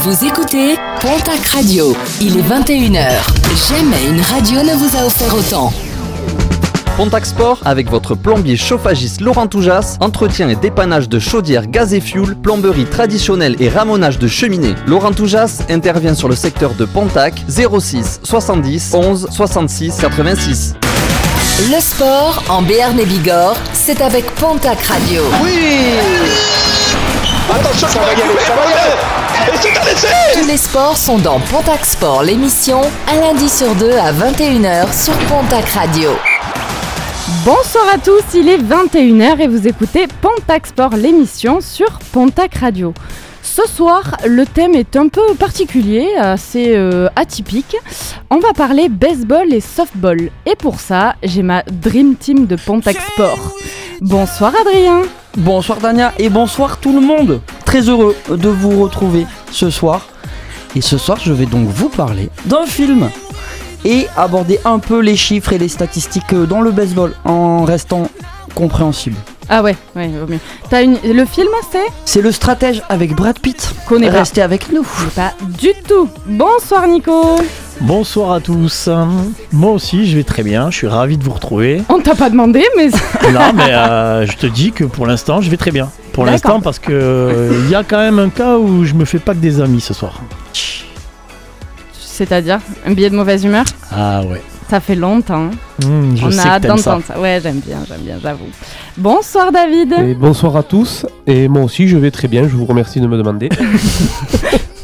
Vous écoutez Pontac Radio. Il est 21h. Jamais une radio ne vous a offert autant. Pontac Sport avec votre plombier chauffagiste Laurent Toujas, entretien et dépannage de chaudières gaz et fuel, plomberie traditionnelle et ramonage de cheminées. Laurent Toujas intervient sur le secteur de Pontac 06 70 11 66 86. Le sport en Béarn et Bigorre, c'est avec Pontac Radio. Attention, ça va y aller, ça va y aller. Tous les sports sont dans Pontac Sport, l'émission, un lundi sur deux à 21h sur Pontac Radio. Bonsoir à tous, il est 21h et vous écoutez Pontac Sport, l'émission sur Pontac Radio. Ce soir, le thème est un peu particulier, assez euh, atypique. On va parler baseball et softball. Et pour ça, j'ai ma Dream Team de Pontac Sport. Bonsoir Adrien. Bonsoir Dania et bonsoir tout le monde. Très heureux de vous retrouver ce soir. Et ce soir, je vais donc vous parler d'un film et aborder un peu les chiffres et les statistiques dans le baseball en restant compréhensible. Ah ouais, ouais, vaut mieux. T'as une... Le film, c'est? C'est le stratège avec Brad Pitt. Connais pas. Restez avec nous. Pas du tout. Bonsoir Nico. Bonsoir à tous. Moi aussi, je vais très bien. Je suis ravi de vous retrouver. On t'a pas demandé, mais non, mais euh, je te dis que pour l'instant, je vais très bien. Pour l'instant, parce que euh, il y a quand même un cas où je me fais pas que des amis ce soir. c'est-à-dire un billet de mauvaise humeur? Ah ouais. Ça fait longtemps. Je On sais a hâte ça. d'entendre ça. Ouais, j'aime bien, j'aime bien, j'avoue. Bonsoir David. Et bonsoir à tous, et moi aussi je vais très bien, je vous remercie de me demander.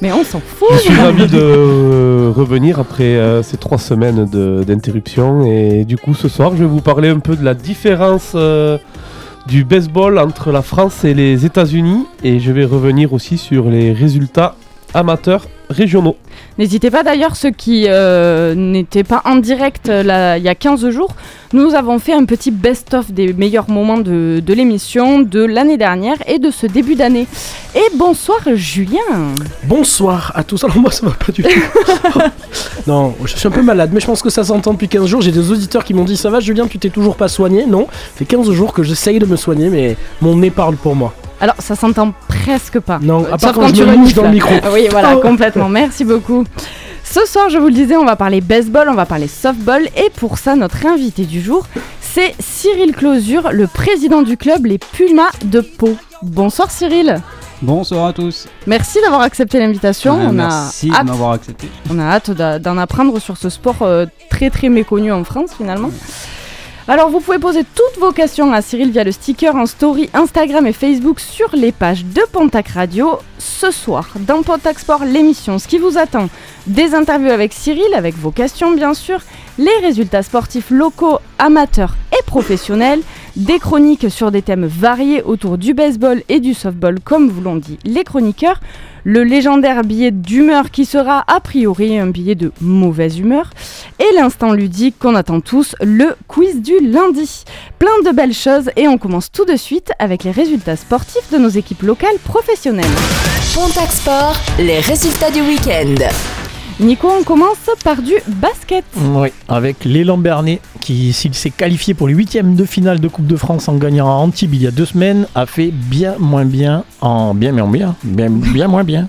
Mais on s'en fout. Je suis ravi de euh, revenir après euh, ces trois semaines de- d'interruption, et du coup ce soir je vais vous parler un peu de la différence euh, du baseball entre la France et les États-Unis, et je vais revenir aussi sur les résultats amateurs régionaux. N'hésitez pas d'ailleurs, ceux qui euh, n'étaient pas en direct euh, là, il y a 15 jours, nous avons fait un petit best-of des meilleurs moments de, de l'émission de l'année dernière et de ce début d'année. Et bonsoir Julien. Bonsoir à tous. Alors moi ça va pas du tout. non, je suis un peu malade, mais je pense que ça s'entend depuis 15 jours. J'ai des auditeurs qui m'ont dit ça va Julien, tu t'es toujours pas soigné? Non, ça fait 15 jours que j'essaye de me soigner, mais mon nez parle pour moi. Alors ça s'entend presque pas. Non, à part quand je me mouche dans le micro. Ah oui, voilà, Oh. complètement. Merci beaucoup. Ce soir, je vous le disais, on va parler baseball, on va parler softball. Et pour ça, notre invité du jour, c'est Cyril Closure, le président du club Les Pumas de Pau. Bonsoir Cyril. Bonsoir à tous. Merci d'avoir accepté l'invitation. Euh, on, merci a hâte, de m'avoir accepté. on a hâte d'en apprendre sur ce sport euh, très très méconnu en France finalement. Alors vous pouvez poser toutes vos questions à Cyril via le sticker en story Instagram et Facebook sur les pages de Pontac Radio. Ce soir, dans Pontac Sport, l'émission, ce qui vous attend, des interviews avec Cyril, avec vos questions bien sûr, les résultats sportifs locaux, amateurs et professionnels, des chroniques sur des thèmes variés autour du baseball et du softball comme vous l'ont dit les chroniqueurs, le légendaire billet d'humeur qui sera a priori un billet de mauvaise humeur, et l'instant ludique qu'on attend tous, le quiz du lundi. Plein de belles choses et on commence tout de suite avec les résultats sportifs de nos équipes locales professionnelles. Pontac Sport, les résultats du week-end. Nico, on commence par du basket. Oui, avec l'élan Bernet qui, s'il s'est qualifié pour les huitièmes de finale de Coupe de France en gagnant à Antibes il y a deux semaines, a fait bien moins bien en bien bien moins bien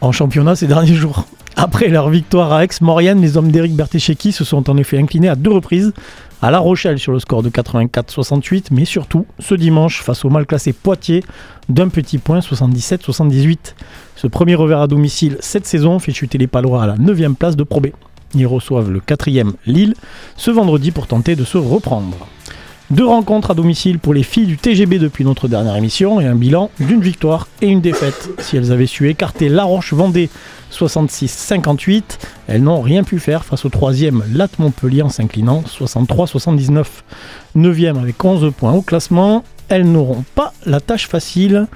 en championnat ces derniers jours. Après leur victoire à Aix-Maurienne, les hommes d'Éric Bertécheki se sont en effet inclinés à deux reprises à La Rochelle sur le score de 84-68, mais surtout ce dimanche face au mal classé Poitiers d'un petit point 77-78. Ce premier revers à domicile cette saison fait chuter les Palois à la 9 place de Pro B. Ils reçoivent le quatrième Lille ce vendredi pour tenter de se reprendre. Deux rencontres à domicile pour les filles du TGB depuis notre dernière émission et un bilan d'une victoire et une défaite. Si elles avaient su écarter La Roche-Vendée 66-58, elles n'ont rien pu faire face au troisième Latte Montpellier en s'inclinant 63-79. Neuvième avec 11 points au classement, elles n'auront pas la tâche facile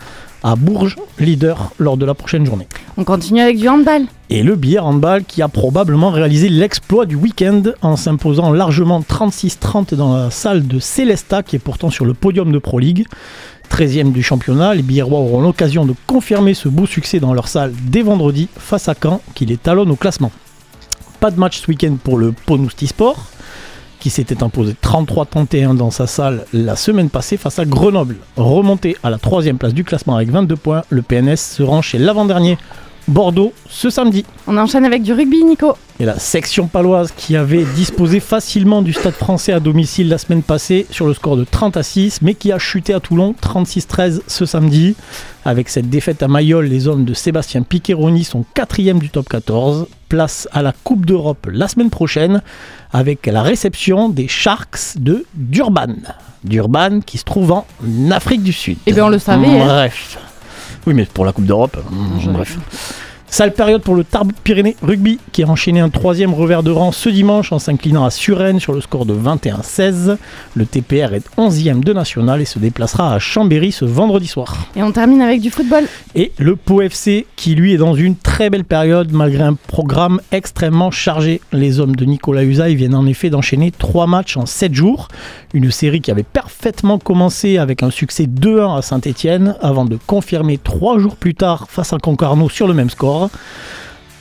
à Bourges, leader lors de la prochaine journée. On continue avec du handball. Et le billard handball qui a probablement réalisé l'exploit du week-end en s'imposant largement 36-30 dans la salle de Célesta qui est pourtant sur le podium de Pro League. 13e du championnat, les Biarrois auront l'occasion de confirmer ce beau succès dans leur salle dès vendredi face à Caen qui les talonne au classement. Pas de match ce week-end pour le Ponousti Sport qui s'était imposé 33-31 dans sa salle la semaine passée face à Grenoble. Remonté à la troisième place du classement avec 22 points, le PNS se rend chez l'avant-dernier Bordeaux ce samedi. On enchaîne avec du rugby, Nico. Et la section paloise qui avait disposé facilement du stade français à domicile la semaine passée sur le score de 30 à 6, mais qui a chuté à Toulon 36-13 ce samedi. Avec cette défaite à Mayol, les hommes de Sébastien Piqueroni sont quatrième du top 14. Place à la Coupe d'Europe la semaine prochaine avec la réception des Sharks de Durban. Durban qui se trouve en Afrique du Sud. Eh bien, on le savait, hein. Bref. Oui, mais pour la Coupe d'Europe, mm, bref. Sale période pour le Tarbes Pyrénées Rugby qui a enchaîné un troisième revers de rang ce dimanche en s'inclinant à Suresnes sur le score de 21-16. Le TPR est 11e de national et se déplacera à Chambéry ce vendredi soir. Et on termine avec du football. Et le Pau FC qui lui est dans une très belle période malgré un programme extrêmement chargé. Les hommes de Nicolas Usaï viennent en effet d'enchaîner 3 matchs en 7 jours. Une série qui avait parfaitement commencé avec un succès 2-1 à Saint-Etienne avant de confirmer 3 jours plus tard face à Concarneau sur le même score.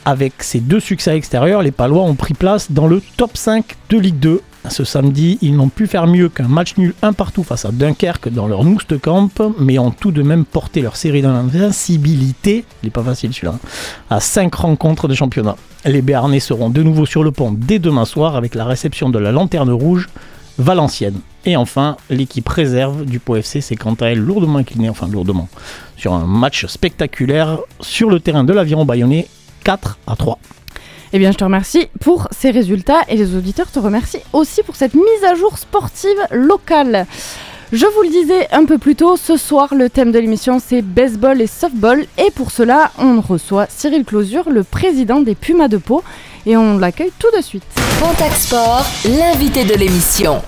Avec ces deux succès extérieurs, les Palois ont pris place dans le top 5 de Ligue 2. Ce samedi, ils n'ont pu faire mieux qu'un match nul un partout face à Dunkerque dans leur Camp, mais ont tout de même porté leur série d'invincibilité, il n'est pas facile celui-là, à 5 rencontres de championnat. Les Béarnais seront de nouveau sur le pont dès demain soir avec la réception de la Lanterne Rouge Valenciennes. Et enfin, l'équipe réserve du Pau FC s'est quant à elle lourdement inclinée, enfin lourdement, sur un match spectaculaire sur le terrain de l'Aviron Bayonnais, 4 à 3. Eh bien, je te remercie pour ces résultats et les auditeurs te remercient aussi pour cette mise à jour sportive locale. Je vous le disais un peu plus tôt, ce soir, le thème de l'émission, c'est baseball et softball. Et pour cela, on reçoit Cyril Closure, le président des Pumas de Pau. Et on l'accueille tout de suite. Contact Sport, l'invité de l'émission.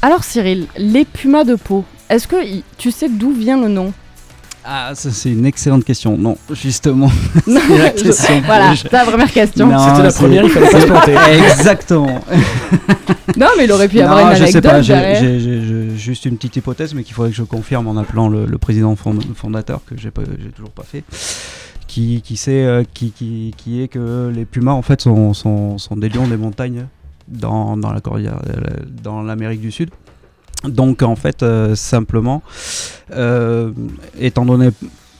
Alors Cyril, les Pumas de Pau, est-ce que tu sais d'où vient le nom? Ah, ça c'est une excellente question. Non, justement. c'est la question. voilà, c'est la première question. C'était la première, il fallait pas se planter. Exactement. non, mais il aurait pu y avoir une je anecdote. Sais pas, j'ai juste une petite hypothèse, mais qu'il faudrait que je confirme en appelant le, président fondateur, que j'ai toujours pas fait. Qui, qui sait euh, qui, qui, qui, est que les pumas en fait sont, sont, sont des lions des montagnes dans, dans la cordillère, dans l'Amérique du Sud. Donc en fait, euh, simplement, euh, étant donné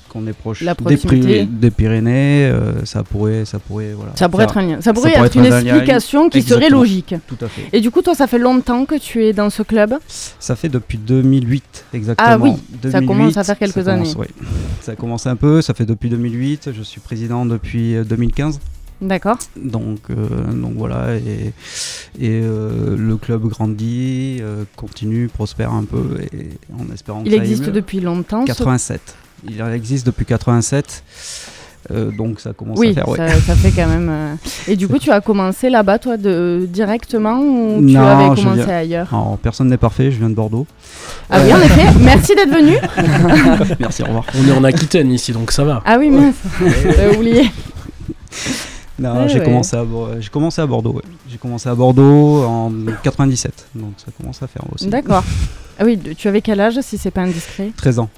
qu'on est proche des, des, Pyrénées, euh, ça pourrait, ça pourrait, voilà. Ça pourrait être un lien. Ça pourrait, être, une explication qui serait logique. Tout à fait. Et du coup, toi, ça fait longtemps que tu es dans ce club? Ça fait depuis 2008 exactement. Ah oui. ça commence à faire quelques années. Ça a commencé un peu. Ça fait depuis 2008. Je suis président depuis 2015. D'accord. Donc, euh, donc voilà, et, et euh, le club grandit, euh, continue, prospère un peu, et en espérant Il existe depuis longtemps 87. Il existe depuis 87. donc ça commence à faire. Ça, ça fait quand même. Et du coup, tu as commencé là-bas, toi, de, directement ou tu avais commencé ailleurs? Personne n'est parfait, je viens de Bordeaux. Ah oui, en effet. Merci d'être venu. Merci, au revoir. On est en Aquitaine ici, donc ça va. Ah oui, mince. J'avais oublié. Non, j'ai commencé, à, j'ai commencé à Bordeaux. J'ai commencé à Bordeaux en 97, donc ça commence à faire aussi. D'accord. Ah oui, tu avais quel âge si c'est pas indiscret? 13 ans.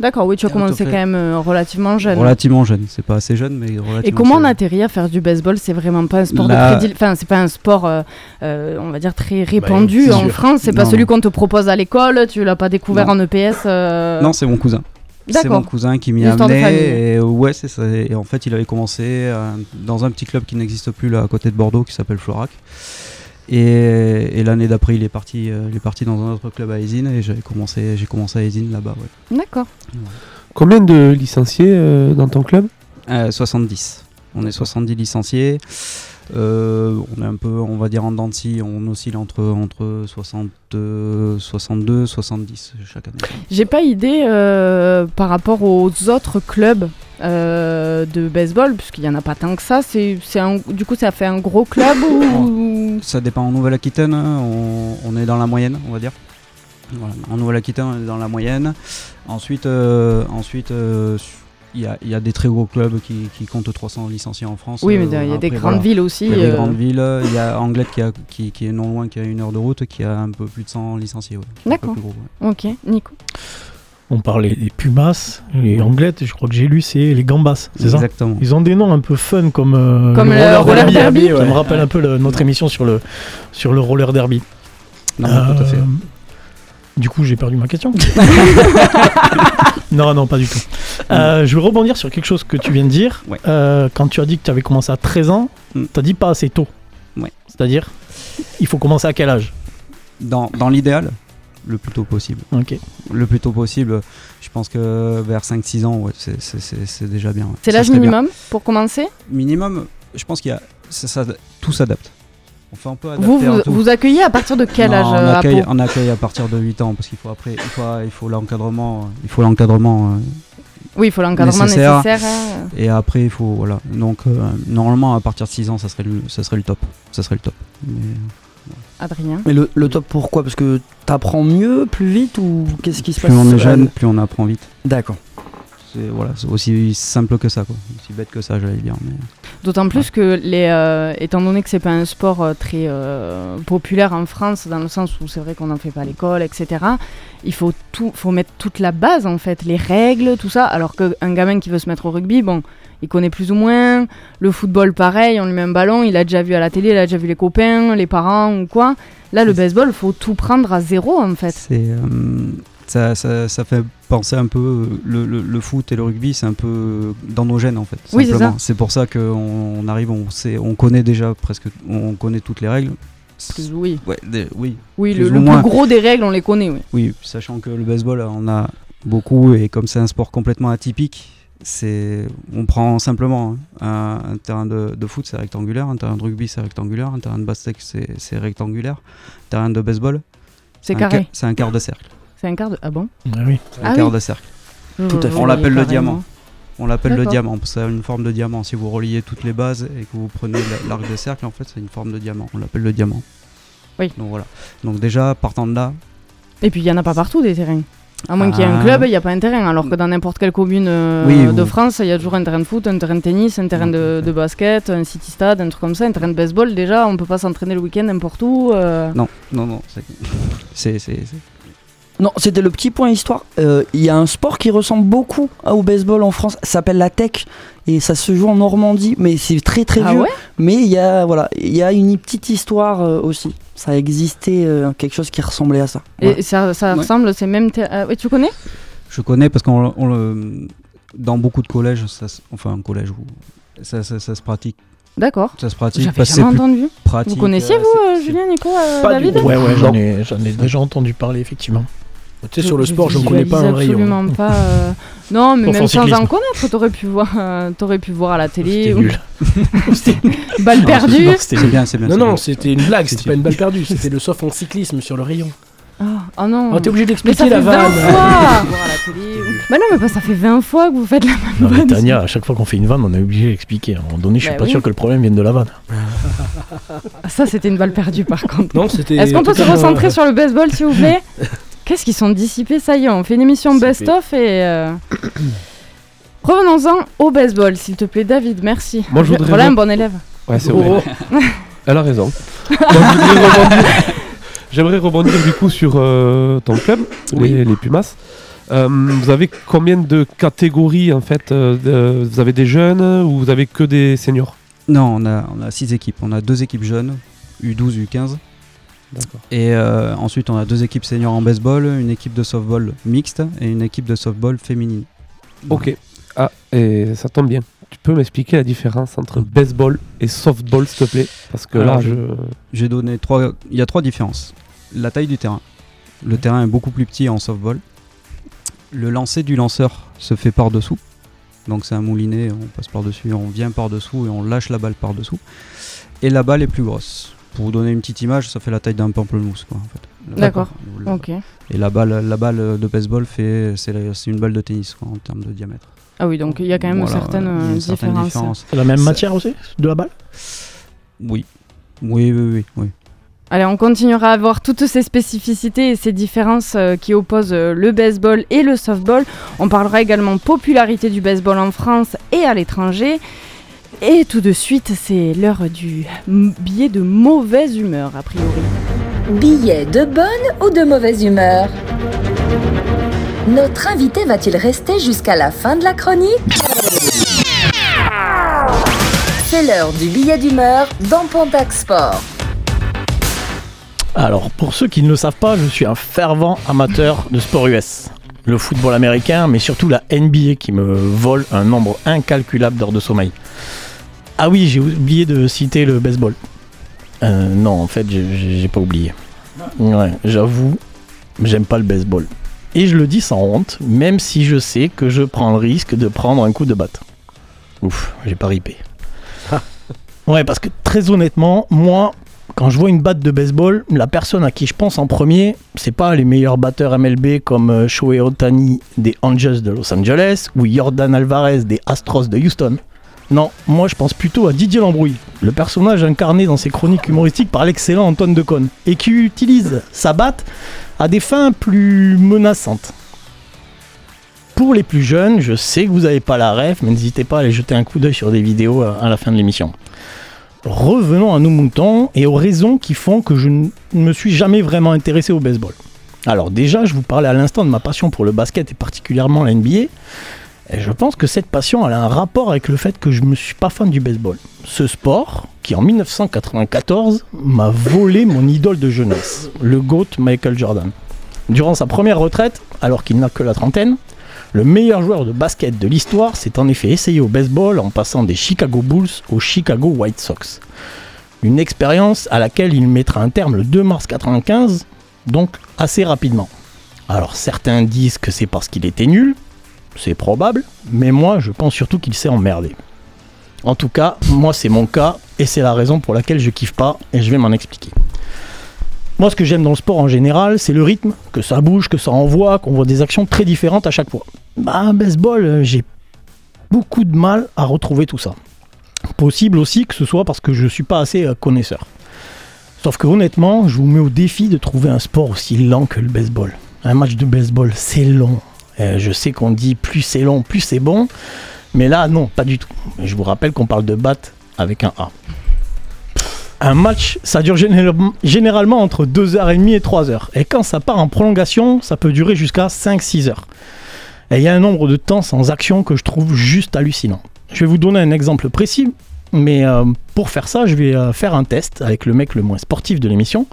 D'accord, oui, tu as commencé quand même euh, relativement jeune. Relativement jeune, c'est pas assez jeune, mais relativement Et comment on atterrit à faire du baseball? C'est vraiment pas un sport de Enfin, c'est pas un sport, euh, euh, on va dire, très bah, répandu en France. C'est pas celui qu'on te propose à l'école, tu l'as pas découvert en EPS Non, c'est mon cousin. C'est mon cousin qui m'y a amené. Et ouais, c'est ça. Et en fait, il avait commencé dans un petit club qui n'existe plus là à côté de Bordeaux qui s'appelle Florac. Et, l'année d'après, il est parti, euh, il est parti dans un autre club à Esine et j'ai commencé, j'ai commencé à Esine là-bas. D'accord. Combien de licenciés euh, dans ton club? 70. On est 70 licenciés. Euh, on est un peu, on va dire en dents on oscille entre, entre 60, 62, 70 chaque année. J'ai pas idée euh, par rapport aux autres clubs euh, de baseball, puisqu'il y en a pas tant que ça. C'est, du coup, ça fait un gros club ou... Ça dépend. En Nouvelle-Aquitaine, on, on, est dans la moyenne, on va dire. En Nouvelle-Aquitaine, on est dans la moyenne. Ensuite, ensuite il y, a, des très gros clubs qui, comptent 300 licenciés en France. Oui, mais il y a des grandes villes aussi. Il y a des grandes villes. Il y a Anglette qui, qui, est non loin, qui a une heure de route, qui a un peu plus de 100 licenciés. D'accord. Ok, Nico. On parlait des Pumas, les Anglettes, je crois que j'ai lu, c'est les Gambas, c'est ça Exactement. Ils ont des noms un peu fun comme, euh, comme le, roller, derby. Ça me rappelle un peu notre émission sur le, sur le roller derby. Non, tout à fait. Euh, du coup, j'ai perdu ma question. non, non, pas du tout. Euh, je veux rebondir sur quelque chose que tu viens de dire. Ouais. Euh, quand tu as dit que tu avais commencé à 13 ans, Mm. tu as dit pas assez tôt. Ouais. C'est-à-dire, il faut commencer à quel âge? Dans, dans l'idéal, le plus tôt possible. Ok. Le plus tôt possible, je pense que vers 5-6 ans, ouais, c'est- déjà bien. ouais. C'est l'âge bien. minimum pour commencer Minimum, je pense qu'il y a. ça- ça- tout s'adapte. On adapter vous, vous, vous accueillez à partir de quel Non, âge on euh, à on accueille à partir de 8 ans parce qu'il faut après il faut, il faut l'encadrement il faut l'encadrement euh, Oui, il faut l'encadrement nécessaire. nécessaire. hein. et après il faut voilà donc euh, normalement à partir de 6 ans ça serait le ça serait le top ça serait le top Mais, Adrien. Mais le, le top pourquoi? Parce que t'apprends mieux, plus vite ou qu'est-ce qui se plus passe on est jeune plus on apprend vite D'accord. C'est voilà aussi simple que ça quoi aussi bête que ça j'allais dire mais D'autant plus que, les, euh, étant donné que c'est pas un sport euh, très euh, populaire en France, dans le sens où c'est vrai qu'on n'en fait pas à l'école, etc., il faut, tout, faut mettre toute la base, en fait, les règles, tout ça. Alors qu'un gamin qui veut se mettre au rugby, bon, il connaît plus ou moins. Le football, pareil, on lui met un ballon, il a déjà vu à la télé, il a déjà vu les copains, les parents ou quoi. Là, le baseball, il faut tout prendre à zéro, en fait. c'est ça, ça, ça fait penser un peu le, le- le foot et le rugby c'est un peu dans nos gènes en fait Oui, c'est simplement ça. c'est pour ça qu'on on arrive on sait on connaît déjà presque on connaît toutes les règles Plus- oui, ouais des- oui oui Plus le, le moins. plus gros des règles, on les connaît, oui. Oui, sachant que le baseball, on a beaucoup, et comme c'est un sport complètement atypique, c'est on prend simplement hein, un, un terrain de, de foot, c'est rectangulaire, un terrain de rugby, c'est rectangulaire, un terrain de basket, c'est c'est rectangulaire, un terrain de baseball, C'est un carré. ca- C'est un quart de cercle. C'est un quart de. Ah bon Ah oui. C'est un Ah quart oui. de cercle. Tout à fait. On l'appelle le diamant. On l'appelle le diamant, parce que ça a une forme de diamant. Si vous reliez toutes les bases et que vous prenez la- l'arc de cercle, en fait, c'est une forme de diamant. On l'appelle le diamant. Oui. Donc voilà. Donc déjà, partant de là, Et puis il y en a pas partout des terrains. À moins qu'il y ait un Ah. club, il n'y a pas un terrain. Alors que dans n'importe quelle commune euh, Oui, de France, il y a toujours un terrain de foot, un terrain de tennis, un terrain de, de basket, un city stade, un truc comme ça, un terrain de baseball. Déjà, on peut pas s'entraîner le week-end n'importe où. euh. non, non, non, c'est- c'est c'est- c'est- Non, c'était le petit point histoire. Euh, Il y a un sport qui ressemble beaucoup à- au baseball en France, ça s'appelle la tech et ça se joue en Normandie, mais c'est très très Ah vieux. ouais? Mais il y a voilà, il y a une petite histoire euh, aussi. Ça a existé euh, quelque chose qui ressemblait à ça. Voilà. Et ça, ça Ouais. ressemble, c'est même. ah, tu connais? Je connais parce qu'on on le- dans beaucoup de collèges, ça, se- enfin un collège où ça, ça- ça se pratique, D'accord. ça se pratique J'avais parce que jamais entendu. pratique. Vous connaissiez, vous, euh, Julien, Nico, euh, Pas du David? tout. Ouais, ouais, j'en ai, j'en ai déjà entendu parler, effectivement. Tu sais, sur le sport, je ne connais pas un rayon. absolument pas. euh, Non, mais Sauf même sans en connaître, t'aurais pu voir, euh, t'aurais pu voir à la télé. C'était ou- nul. Balle perdue. Non, c'était bien, c'est bien. Non, non, c'était une blague, c'était C'est- pas une balle perdue, c'était le soft en cyclisme sur le rayon. Ah, oh non. Oh, t'es obligé mais ça d'expliquer fait la 20 vanne. fois Voir à la télé. Bah non, mais pas, ça fait 20 fois que vous faites la même Non, mais vanne. Tania, à chaque fois qu'on fait une vanne, on est obligé d'expliquer. À un moment donné, je suis Bah pas oui. sûr que le problème vienne de la vanne. Ah, Ça, c'était une balle perdue par contre. Non, c'était. Est-ce qu'on peut se recentrer sur le baseball, s'il vous plaît? Qu'est-ce qu'ils sont dissipés Ça y est, on fait une émission best-of et. euh, Revenons-en au baseball, s'il te plaît, David, merci. Moi, je voudrais Voilà un bon élève. Ouais, c'est Oh, vrai. Elle a raison. Rebondir- J'aimerais rebondir du coup sur euh, ton club, Oui. les, les Pumas. Euh, vous avez combien de catégories en fait euh, de- Vous avez des jeunes ou vous avez que des seniors? Non, on a, on a six équipes. On a deux équipes jeunes, U12, U15. Et euh, ensuite, on a deux équipes seniors en baseball, une équipe de softball mixte et une équipe de softball féminine. Ok. Ah, et ça tombe bien. Tu peux m'expliquer la différence entre baseball et softball, s'il te plaît? Parce que Alors, là, je- je. J'ai donné trois. Il y a trois différences. La taille du terrain. Le terrain est beaucoup plus petit en softball. Le lancer du lanceur se fait par dessous. Donc c'est un moulinet, on passe par dessus, on vient par dessous et on lâche la balle par dessous. Et la balle est plus grosse. Pour vous donner une petite image, ça fait la taille d'un pamplemousse quoi en fait. La- D'accord. Ok. Et la balle, la balle de baseball fait, c'est la- c'est une balle de tennis quoi, en termes de diamètre. Ah oui, donc il y a quand même Voilà, certaines, euh, différences. C'est la même matière aussi De la balle? Oui. Oui, oui, oui, oui. Allez, on continuera à voir toutes ces spécificités et ces différences euh, qui opposent euh, le baseball et le softball. On parlera également popularité du baseball en France et à l'étranger. Et tout de suite, c'est l'heure du billet de mauvaise humeur, a priori. Billet de bonne ou de mauvaise humeur? Notre invité va-t-il rester jusqu'à la fin de la chronique? C'est l'heure du billet d'humeur dans Pontac Sport. Alors, pour ceux qui ne le savent pas, je suis un fervent amateur de sport US. Le football américain, mais surtout la NBA qui me vole un nombre incalculable d'heures de sommeil. Ah oui, j'ai oublié de citer le baseball. Euh, non, en fait, j'ai pas oublié. Ouais, j'avoue, j'aime pas le baseball. Et je le dis sans honte, même si je sais que je prends le risque de prendre un coup de batte. Ouf, j'ai pas ripé. ouais, parce que très honnêtement, moi, quand je vois une batte de baseball, la personne à qui je pense en premier, c'est pas les meilleurs batteurs MLB comme euh, Shohei Ohtani des Angels de Los Angeles ou Jordan Alvarez des Astros de Houston. Non, moi je pense plutôt à Didier Lambrouille, le personnage incarné dans ses chroniques humoristiques par l'excellent Antoine Decaune, et qui utilise sa batte à des fins plus menaçantes. Pour les plus jeunes, je sais que vous n'avez pas la ref, mais n'hésitez pas à aller jeter un coup d'œil sur des vidéos euh, à la fin de l'émission. Revenons à nos moutons et aux raisons qui font que je ne me suis jamais vraiment intéressé au baseball. Alors déjà, je vous parlais à l'instant de ma passion pour le basket et particulièrement la NBA. Et je pense que cette passion a un rapport avec le fait que je ne me suis pas fan du baseball. Ce sport, qui en 1994 m'a volé mon idole de jeunesse, le GOAT Michael Jordan. Durant sa première retraite, alors qu'il n'a que la trentaine, le meilleur joueur de basket de l'histoire s'est en effet essayé au baseball en passant des Chicago Bulls aux Chicago White Sox. Une expérience à laquelle il mettra un terme le 2 mars 95, donc assez rapidement. Alors certains disent que c'est parce qu'il était nul, c'est probable, mais moi je pense surtout qu'il s'est emmerdé. En tout cas, moi c'est mon cas et c'est la raison pour laquelle je kiffe pas et je vais m'en expliquer. Moi, ce que j'aime dans le sport en général, c'est le rythme, que ça bouge, que ça envoie, qu'on voit des actions très différentes à chaque fois. Bah, baseball, euh, j'ai beaucoup de mal à retrouver tout ça. Possible aussi que ce soit parce que je suis pas assez euh, connaisseur. Sauf que honnêtement, je vous mets au défi de trouver un sport aussi lent que le baseball. Un match de baseball, c'est long. Euh, je sais qu'on dit plus c'est long, plus c'est bon. Mais là, non, pas du tout. Je vous rappelle qu'on parle de batte avec un A. Un match, ça dure général- généralement entre 2h30 et 3h. Et quand ça part en prolongation, ça peut durer jusqu'à 5-6 heures. Et il y a un nombre de temps sans action que je trouve juste hallucinant. Je vais vous donner un exemple précis, mais euh, pour faire ça, je vais euh, faire un test avec le mec le moins sportif de l'émission,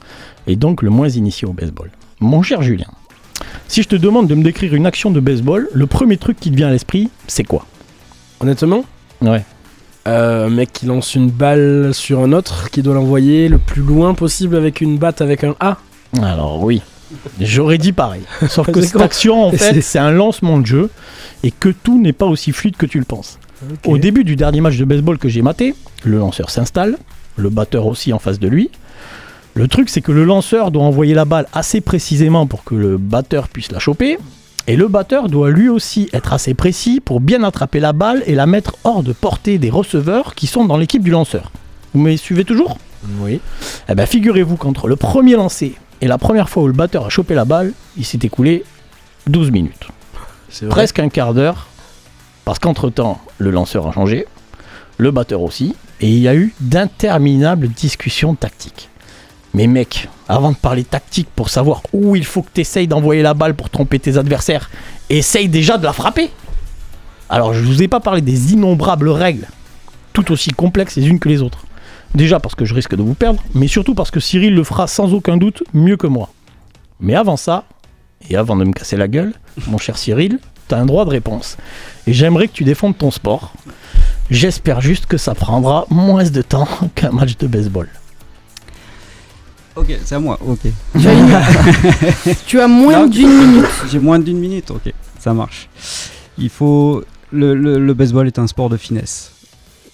et donc le moins initié au baseball. Mon cher Julien, si je te demande de me décrire une action de baseball, le premier truc qui te vient à l'esprit, c'est quoi? Honnêtement? Ouais. Euh, un mec qui lance une balle sur un autre, qui doit l'envoyer le plus loin possible avec une batte avec un A. Alors oui, j'aurais dit pareil. Sauf que cette action, en fait, C'est- c'est un lancement de jeu et que tout n'est pas aussi fluide que tu le penses. Au début du dernier match de baseball que j'ai maté, le lanceur s'installe, le batteur aussi en face de lui. Le truc, c'est que le lanceur doit envoyer la balle assez précisément pour que le batteur puisse la choper. Et le batteur doit lui aussi être assez précis pour bien attraper la balle et la mettre hors de portée des receveurs qui sont dans l'équipe du lanceur. Vous me suivez toujours? Oui. eh ben, figurez-vous qu'entre le premier lancé et la première fois où le batteur a chopé la balle, il s'est écoulé 12 minutes. Vrai. Presque un quart d'heure, parce qu'entre-temps, le lanceur a changé, le batteur aussi, et il y a eu d'interminables discussions tactiques. Mais mec, avant de parler tactique pour savoir où il faut que tu essayes d'envoyer la balle pour tromper tes adversaires, essaye déjà de la frapper. Alors je vous ai pas parlé des innombrables règles, tout aussi complexes les unes que les autres. Déjà parce que je risque de vous perdre, mais surtout parce que Cyril le fera sans aucun doute mieux que moi. Mais avant ça, et avant de me casser la gueule, mon cher Cyril, t'as un droit de réponse. Et j'aimerais que tu défendes ton sport. J'espère juste que ça prendra moins de temps qu'un match de baseball. Ok, c'est à moi, ok. Tu as, une- tu as moins d'une minute. J'ai moins d'une minute, ok, ça marche. Il faut. Le, le- le baseball est un sport de finesse.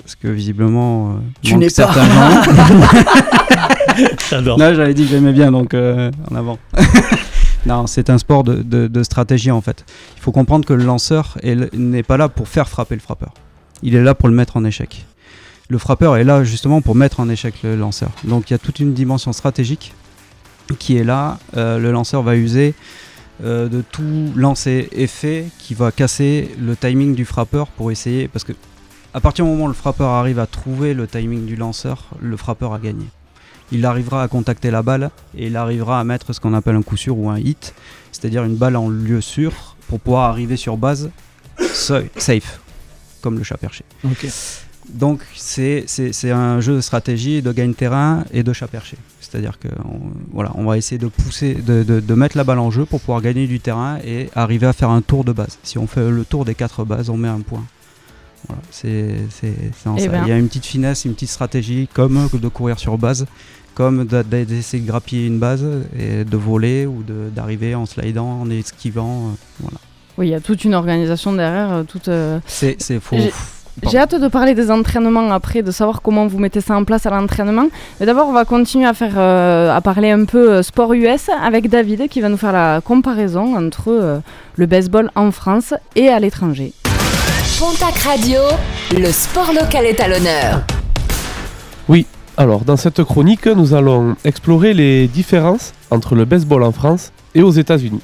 Parce que visiblement. euh, Tu n'es pas. certains gens. J'adore. Non, j'avais dit que j'aimais bien, donc euh, en avant. non, c'est un sport de, de- de stratégie en fait. Il faut comprendre que le lanceur n'est pas là pour faire frapper le frappeur. Il est là pour le mettre en échec. Le frappeur est là justement pour mettre en échec le lanceur. Donc il y a toute une dimension stratégique qui est là. Euh, le lanceur va user euh, de tout lancer effet qui va casser le timing du frappeur pour essayer. Parce que à partir du moment où le frappeur arrive à trouver le timing du lanceur, le frappeur a gagné il arrivera à contacter la balle et il arrivera à mettre ce qu'on appelle un coup sûr ou un hit, c'est-à-dire une balle en lieu sûr pour pouvoir arriver sur base sa- safe, comme le chat perché. Donc c'est c'est- c'est un jeu de stratégie, de gain de terrain et de chat perché. C'est-à-dire que on, voilà, on va essayer de pousser, de, de- de mettre la balle en jeu pour pouvoir gagner du terrain et arriver à faire un tour de base. Si on fait le tour des quatre bases, on met un point. Voilà, c'est c'est- c'est en Eh ben. Il y a une petite finesse, une petite stratégie, comme de courir sur base, comme d'essayer de grappiller une base et de voler ou de- d'arriver en slidant, en esquivant. euh, voilà. Oui, il y a toute une organisation derrière, euh, toute. euh, C'est c'est faux. J'ai- hâte de parler des entraînements après, de savoir comment vous mettez ça en place à l'entraînement. Mais d'abord, on va continuer à faire, euh, à parler un peu euh, sport US avec David qui va nous faire la comparaison entre euh, le baseball en France et à l'étranger. Pontac Radio, le sport local est à l'honneur. Oui, alors dans cette chronique, nous allons explorer les différences entre le baseball en France et aux États-Unis.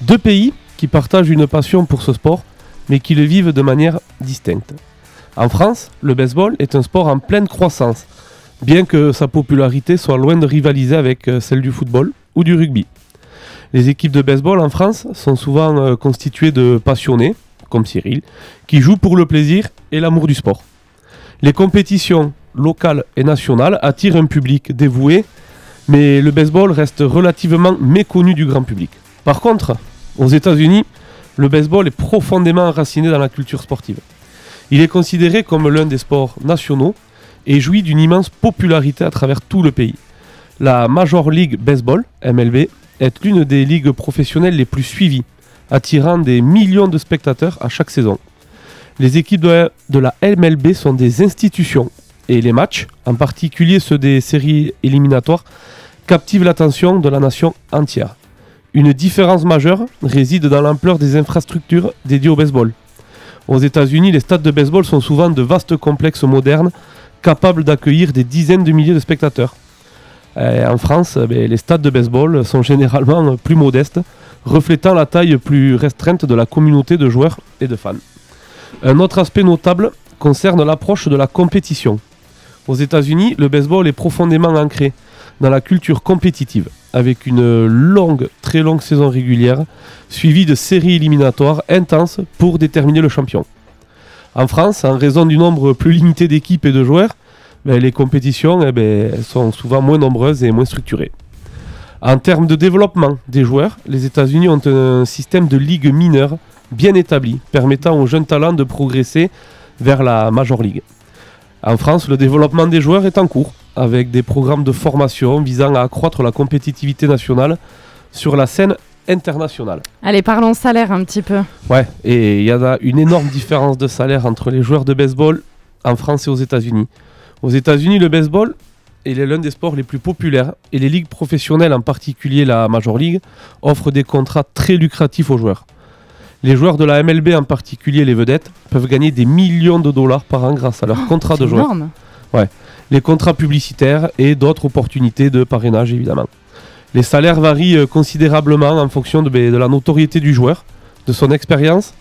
Deux pays qui partagent une passion pour ce sport, mais qui le vivent de manière distincte. En France, le baseball est un sport en pleine croissance, bien que sa popularité soit loin de rivaliser avec euh, celle du football ou du rugby. Les équipes de baseball en France sont souvent euh, constituées de passionnés, comme Cyril, qui jouent pour le plaisir et l'amour du sport. Les compétitions locales et nationales attirent un public dévoué, mais le baseball reste relativement méconnu du grand public. Par contre, aux États-Unis, le baseball est profondément enraciné dans la culture sportive. Il est considéré comme l'un des sports nationaux et jouit d'une immense popularité à travers tout le pays. La Major League Baseball, MLB, est l'une des ligues professionnelles les plus suivies, attirant des millions de spectateurs à chaque saison. Les équipes de la, MLB sont des institutions et les matchs, en particulier ceux des séries éliminatoires, captivent l'attention de la nation entière. Une différence majeure réside dans l'ampleur des infrastructures dédiées au baseball. Aux États-Unis, les stades de baseball sont souvent de vastes complexes modernes capables d'accueillir des dizaines de milliers de spectateurs. Euh, en France, eh les stades de baseball sont généralement plus modestes, reflétant la taille plus restreinte de la communauté de joueurs et de fans. Un autre aspect notable concerne l'approche de la compétition. Aux États-Unis, le baseball est profondément ancré dans la culture compétitive, avec une longue, très longue saison régulière, suivie de séries éliminatoires intenses pour déterminer le champion. En France, en raison du nombre plus limité d'équipes et de joueurs, ben, les compétitions eh ben, sont souvent moins nombreuses et moins structurées. En termes de développement des joueurs, les États-Unis ont un système de ligue mineure bien établi, permettant aux jeunes talents de progresser vers la Major League. En France, le développement des joueurs est en cours, avec des programmes de formation visant à accroître la compétitivité nationale sur la scène internationale. Allez, parlons salaire un petit peu. Ouais, et il y en a une énorme différence de salaire entre les joueurs de baseball en France et aux États-Unis. Aux États-Unis, le baseball il est l'un des sports les plus populaires et les ligues professionnelles, en particulier la Major League, offrent des contrats très lucratifs aux joueurs. Les joueurs de la MLB, en particulier les vedettes, peuvent gagner des millions de dollars par an grâce à leur contrat de C'est joueur. énorme. Les contrats publicitaires et d'autres opportunités de parrainage, évidemment. Les salaires varient euh, considérablement en fonction de, ben, de la notoriété du joueur, de son expérience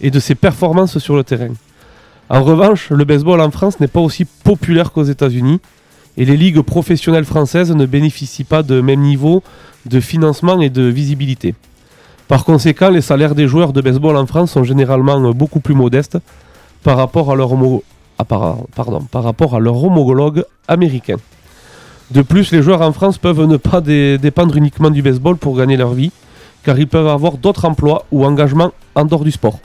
et de ses performances sur le terrain. En revanche, le baseball en France n'est pas aussi populaire qu'aux États-Unis et les ligues professionnelles françaises ne bénéficient pas de même niveau de financement et de visibilité. Par conséquent, les salaires des joueurs de baseball en France sont généralement euh, beaucoup plus modestes par rapport à leur, ah, par- pardon, par rapport à leur homologue américain. De plus, les joueurs en France peuvent ne pas dé- dépendre uniquement du baseball pour gagner leur vie, car ils peuvent avoir d'autres emplois ou engagements en dehors du sport.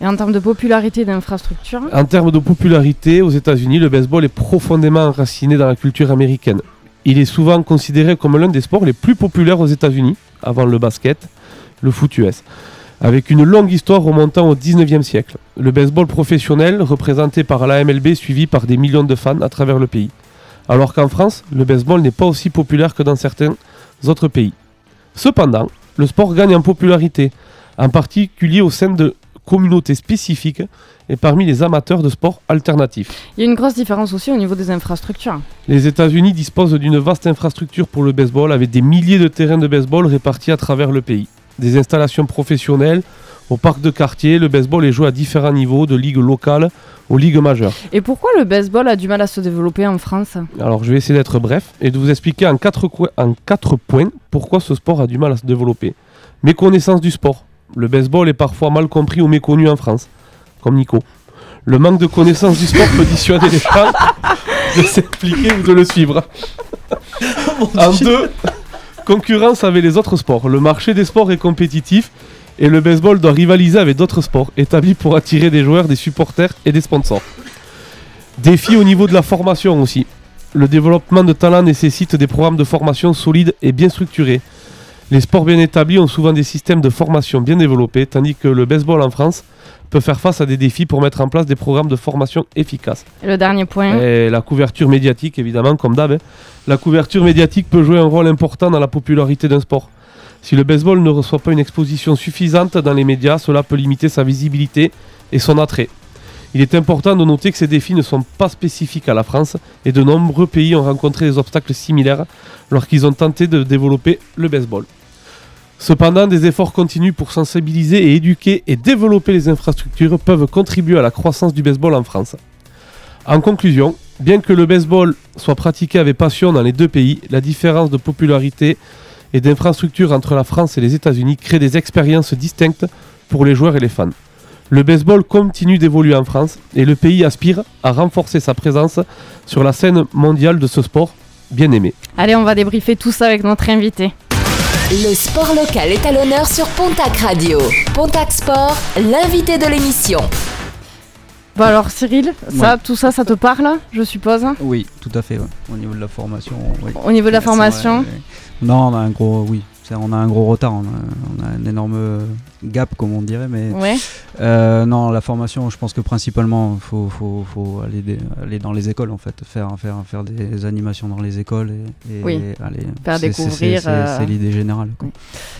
Et en termes de popularité d'infrastructure, En termes de popularité, aux États-Unis, le baseball est profondément enraciné dans la culture américaine. Il est souvent considéré comme l'un des sports les plus populaires aux États-Unis, avant le basket, le foot US. Avec une longue histoire remontant au 19e siècle. Le baseball professionnel, représenté par la MLB, suivi par des millions de fans à travers le pays. Alors qu'en France, le baseball n'est pas aussi populaire que dans certains autres pays. Cependant, le sport gagne en popularité, en particulier au sein de communautés spécifiques et parmi les amateurs de sports alternatifs. il y a une grosse différence aussi au niveau des infrastructures. Les États-Unis disposent d'une vaste infrastructure pour le baseball avec des milliers de terrains de baseball répartis à travers le pays. Des installations professionnelles, au parc de quartier, le baseball est joué à différents niveaux, de ligues locales aux ligues majeures. Et pourquoi le baseball a du mal à se développer en France? Alors je vais essayer d'être bref et de vous expliquer en quatre, co- en quatre points pourquoi ce sport a du mal à se développer. Méconnaissance du sport. Le baseball est parfois mal compris ou méconnu en France, comme Nico. Le manque de connaissance du sport peut dissuader les gens de s'impliquer ou de le suivre. en deux, concurrence avec les autres sports. Le marché des sports est compétitif et le baseball doit rivaliser avec d'autres sports établis pour attirer des joueurs, des supporters et des sponsors. Défi au niveau de la formation aussi. Le développement de talent nécessite des programmes de formation solides et bien structurés. Les sports bien établis ont souvent des systèmes de formation bien développés, tandis que le baseball en France peut faire face à des défis pour mettre en place des programmes de formation efficaces. Et le dernier point. Et la couverture médiatique, évidemment, comme d'hab. hein. La couverture médiatique peut jouer un rôle important dans la popularité d'un sport. Si le baseball ne reçoit pas une exposition suffisante dans les médias, cela peut limiter sa visibilité et son attrait. Il est important de noter que ces défis ne sont pas spécifiques à la France et de nombreux pays ont rencontré des obstacles similaires lorsqu'ils ont tenté de développer le baseball. Cependant, des efforts continus pour sensibiliser et éduquer et développer les infrastructures peuvent contribuer à la croissance du baseball en France. En conclusion, bien que le baseball soit pratiqué avec passion dans les deux pays, la différence de popularité et d'infrastructures entre la France et les États-Unis crée des expériences distinctes pour les joueurs et les fans. Le baseball continue d'évoluer en France et le pays aspire à renforcer sa présence sur la scène mondiale de ce sport bien aimé. Allez, on va débriefer tout ça avec notre invité. Le sport local est à l'honneur sur Pontac Radio. Pontac Sport, l'invité de l'émission. Bon alors Cyril, ça, tout ça, ça te parle, je suppose? Oui, tout à fait. ouais. Au niveau de la formation. oui. Au niveau de la formation? Non, on a un gros, oui, c'est- on a un gros retard. On a, on a un énorme gap, comme on dirait, mais Ouais. euh, non, la formation, je pense que principalement, faut, faut, faut aller, des- aller dans les écoles en fait, faire, faire, faire des animations dans les écoles et, et Oui. aller Faire découvrir, C'est euh, l'idée générale. oui.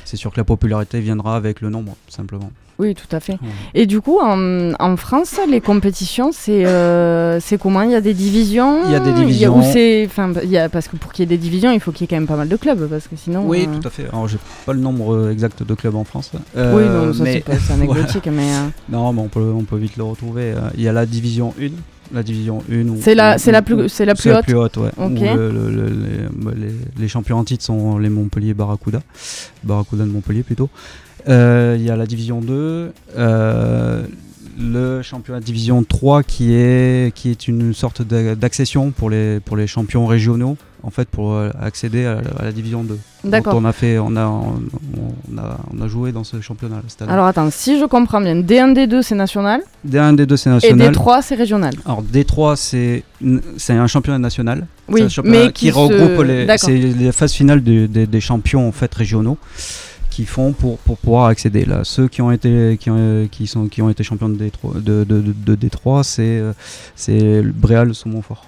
C'est sûr que la popularité viendra avec le nombre, simplement. Oui, tout à fait. Ouais. Et du coup, en, en France, les compétitions, c'est euh, c'est comment? Il y a des divisions? Il y a des divisions. il y a- Parce que pour qu'il y ait des divisions, il faut qu'il y ait quand même pas mal de clubs, parce que sinon... Oui, euh, tout à fait. Alors, j'ai pas le nombre exact de clubs en France. Oui, Euh, non, ça mais- c'est pas c'est anecdotique, mais... euh, Non, mais on peut, on peut vite le retrouver. Euh, Il y a la division 1. La division 1. où- C'est la- c'est la plus- c'est la plus haute plus haute, ouais. Où le- le- le- les, champions en titre sont les Montpellier Barracuda. Barracuda de Montpellier plutôt. Euh, Il y a la division 2. euh, le championnat de division 3 qui est, qui est une sorte d'a- d'accession pour les, pour les champions régionaux. En fait, pour euh, accéder à, la- à la division 2. D'accord. On a fait, on a, on, on a, on a joué dans ce championnat cette année. Alors attends, si je comprends bien, D1, D2 c'est national, D1, D2 c'est et national. D3 c'est régional. Alors D3 c'est c'est un championnat national. Oui, C'est un championnat mais qui, qui se- regroupe les les phases finales des- des champions en fait régionaux qui font pour, pour pouvoir accéder là. Ceux qui ont été qui ont, qui sont qui ont été champions de D3 de, de, de- de D3 c'est euh, c'est Bréal Saumon-Fort.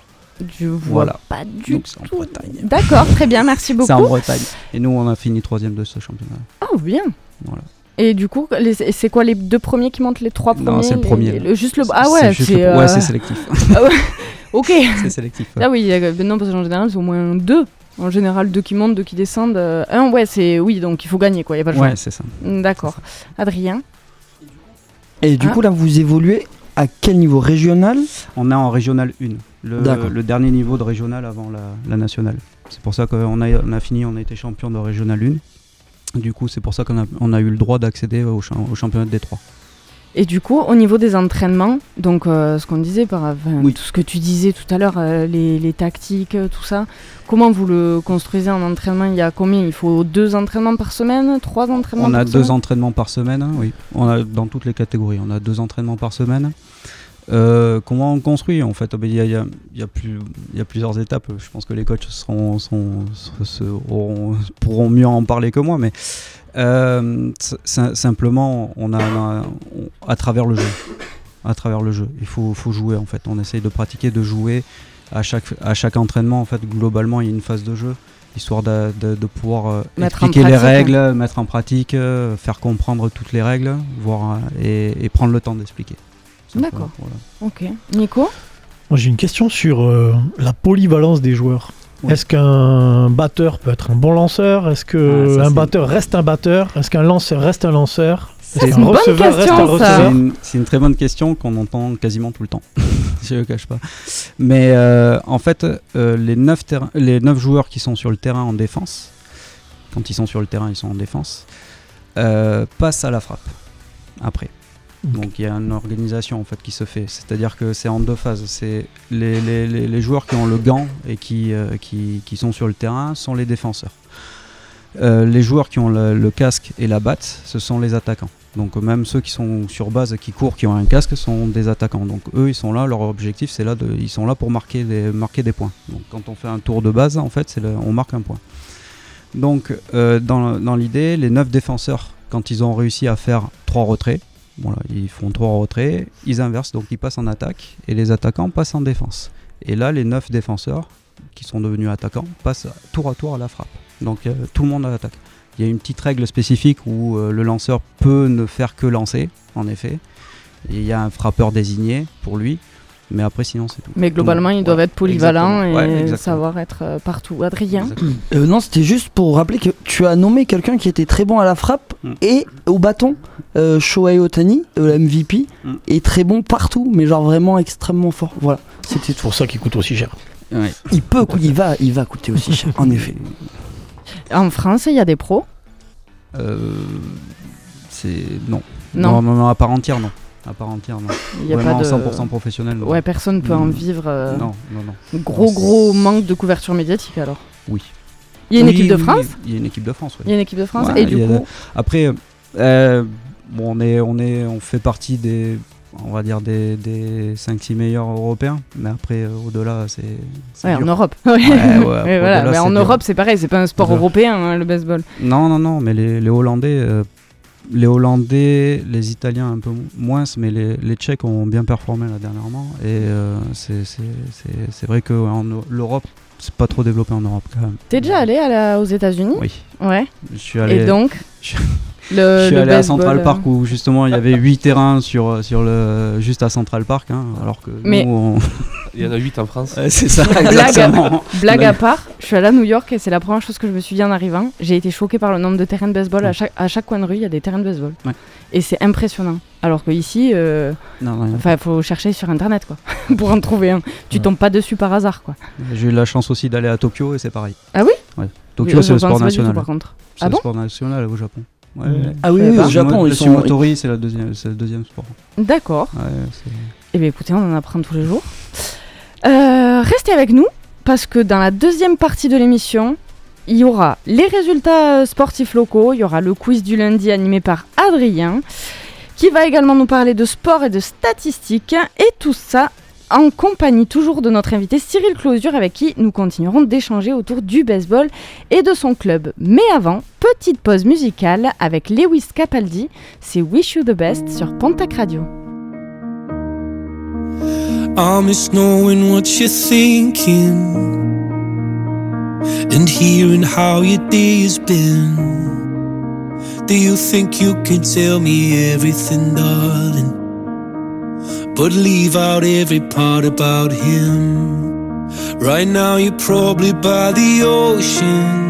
Je vois Voilà. pas du Donc c'est en tout. Bretagne. D'accord, très bien, merci C'est en beaucoup. Bretagne. Et nous on a fini troisième de ce championnat. Oh, bien. Voilà. Et du coup, les- c'est quoi les deux premiers qui montent les trois Non, premiers c'est le les- premier. le- juste le. Ah ouais, c'est. ouais, euh, c'est sélectif. ah ouais, Ok. c'est sélectif. ouais. Ah oui, euh, non, parce qu'en général, c'est au moins deux. En général, deux qui montent, deux qui descendent. euh, Un, ouais, c'est. Oui, donc il faut gagner, quoi. Il a pas le choix. Ouais, c'est ça. Mm, D'accord. Adrien Et du Ah. coup, là, vous évoluez à quel niveau? Régional? On est en régional 1, le, dernier niveau de régional avant la, la nationale. C'est pour ça qu'on a, on a fini, on a été champion de régional 1. Du coup, c'est pour ça qu'on a, on a eu le droit d'accéder au, champ- au championnat de Détroit. Et du coup, au niveau des entraînements, donc euh, ce qu'on disait, par, enfin, Oui. tout ce que tu disais tout à l'heure, euh, les, les tactiques, euh, tout ça, comment vous le construisez en entraînement? Il y a combien? Il faut deux entraînements par semaine? Trois entraînements On a deux entraînements par semaine, oui. On a dans toutes les catégories, on a deux entraînements par semaine. Euh, comment on construit en fait? Il y, a, il y a- il y a plus- il y a plusieurs étapes. Je pense que les coachs seront, pourront mieux en parler que moi, mais euh, simplement, on a, on à travers le jeu, à travers le jeu, il faut, faut jouer en fait. On essaye de pratiquer, de jouer à chaque, à chaque entraînement. En fait, globalement, il y a une phase de jeu histoire de, de- de pouvoir euh, expliquer les hein. règles, mettre en pratique, euh, faire comprendre toutes les règles, voir et, et prendre le temps d'expliquer. D'accord. voilà. Ok. Nico Moi, j'ai une question sur euh, la polyvalence des joueurs. Oui. Est-ce qu'un batteur peut être un bon lanceur? Est-ce Ah, qu'un c'est- batteur reste un batteur? Est-ce qu'un lanceur reste un lanceur? C'est Est-ce une qu'un bonne receveur reste question, un ça. C'est receveur une, c'est une très bonne question qu'on entend quasiment tout le temps. Je ne cache pas. Mais euh, en fait, euh, les, 9 les neuf joueurs qui sont sur le terrain en défense, quand ils sont sur le terrain, ils sont en défense, euh, passent à la frappe après. Donc il y a une organisation en fait qui se fait. C'est-à-dire que c'est en deux phases. C'est les, joueurs qui ont le gant et qui, euh, qui, qui sont sur le terrain sont les défenseurs. Euh, les joueurs qui ont le, casque et la batte, ce sont les attaquants. Donc même ceux qui sont sur base, qui courent, qui ont un casque, sont des attaquants. Donc eux, ils sont là. Leur objectif, c'est là, ils sont là pour marquer des, marquer des points. Donc quand on fait un tour de base, en fait, on marque un point. Donc euh, dans, dans l'idée, les 9 défenseurs, quand ils ont réussi à faire 3 retraits, voilà, ils font 3 retraits, ils inversent, donc ils passent en attaque, et les attaquants passent en défense. Et là, les 9 défenseurs, qui sont devenus attaquants, passent tour à tour à la frappe. Donc euh, tout le monde à l'attaque. Il y a une petite règle spécifique où euh, le lanceur peut ne faire que lancer, en effet. Et il y a un frappeur désigné pour lui, mais après sinon c'est tout. Mais globalement, Donc, ils doivent ouais, être polyvalents exactement. Et savoir être euh, partout. Adrien Euh, non, c'était juste pour rappeler que tu as nommé quelqu'un qui était très bon à la frappe Mm. et au bâton. Euh, Shohei Otani, euh, le MVP, Mm. est très bon partout, mais genre vraiment extrêmement fort. Voilà, c'était tout. pour ça qu'il coûte aussi cher. Ouais. Il peut, il va, il va coûter aussi cher, en effet. En France, il y a des pros? Euh, c'est non. Non. non. Non, non, à part entière, non. À part entière, non. Il y a Vraiment pas de... 100% professionnel. non. Ouais, personne peut en Mm. vivre. euh, Non, non, non. Gros, gros manque de couverture médiatique alors. Oui. Il y a une Oui, équipe de oui, France Il y a une équipe de France, oui. Il y a une équipe de France Ouais, et il du y a- coup, Après, euh, bon, on, est, on, est, on fait partie des, on va dire des, des 5-6 meilleurs européens, mais après, euh, au-delà, c'est. c'est ouais, en dur. Europe. Ouais, au-delà. Mais en c'est dur. Europe, c'est pareil, c'est pas un sport européen, hein, le baseball. Non, non, non, mais les, les Hollandais, euh, les Hollandais, les Italiens un peu moins, mais les, les Tchèques ont bien performé là dernièrement. Et euh, c'est- vrai que l'Europe, c'est pas trop développé en Europe quand même. T'es déjà allé à la- aux États-Unis? Oui. Ouais. Je suis allé. Et donc? Je- le, je suis le allé à Central euh, Park où justement il y avait 8 terrains sur, sur le, juste à Central Park, hein, alors que Mais- nous, on- Il y en a 8 en France. Ouais, c'est ça, Blague, exactement. blague à part, je suis allée à New York et c'est la première chose que je me suis dit en arrivant. J'ai été choquée par le nombre de terrains de baseball. À, chaque, à chaque coin de rue, il y a des terrains de baseball. Ouais. Et c'est impressionnant. Alors que ici, euh, il faut chercher sur internet quoi, pour en trouver un. Tu Ouais. tombes pas dessus par hasard quoi. J'ai eu la chance aussi d'aller à Tokyo et c'est pareil. Ah oui Ouais. Tokyo, c'est le sport du tout, national. par contre. C'est Ah le bon sport national au Japon. Ouais, Mm. Ah oui, oui, pas. au Japon, le ils sont. sumotori, c'est la deuxième, c'est le deuxième sport. D'accord. Ouais, Eh bien écoutez, on en apprend tous les jours. Euh, restez avec nous parce que dans la deuxième partie de l'émission, il y aura les résultats sportifs locaux, il y aura le quiz du lundi animé par Adrien, qui va également nous parler de sport et de statistiques, et tout ça en compagnie toujours de notre invité Cyril Closure avec qui nous continuerons d'échanger autour du baseball et de son club. Mais avant, petite pause musicale avec Lewis Capaldi, c'est Wish You the Best sur Pontac Radio. I miss knowing what you're thinking and hearing how your day has been. Do you think you can tell me everything, darling? But leave out every part about him. Right now, you're probably by the ocean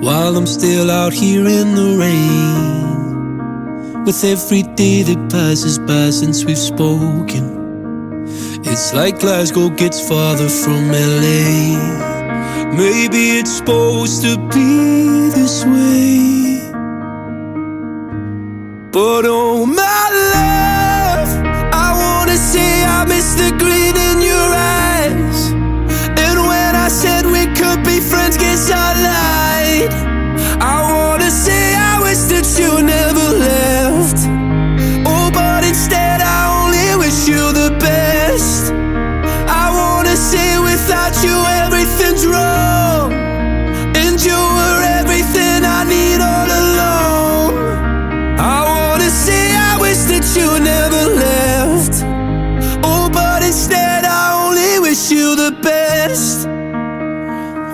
while I'm still out here in the rain. With every day that passes by since we've spoken. It's like Glasgow gets farther from LA. Maybe it's supposed to be this way. But oh my love, I miss the green in your eyes. And when I said we could be friends, guess I lied.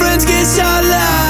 friends get shot loud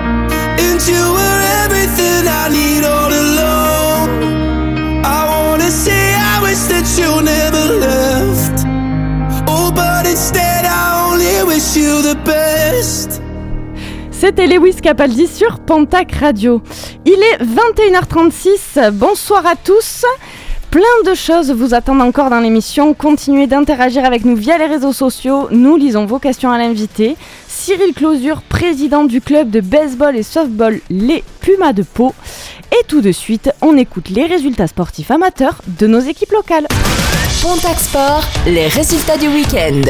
C'était Lewis Capaldi sur Pontac Radio. Il est 21h36. Bonsoir à tous. Plein de choses vous attendent encore dans l'émission. Continuez d'interagir avec nous via les réseaux sociaux. Nous lisons vos questions à l'invité. Cyril Closure, président du club de baseball et softball Les Pumas de Pau. Et tout de suite, on écoute les résultats sportifs amateurs de nos équipes locales. Pontac Sport, les résultats du week-end.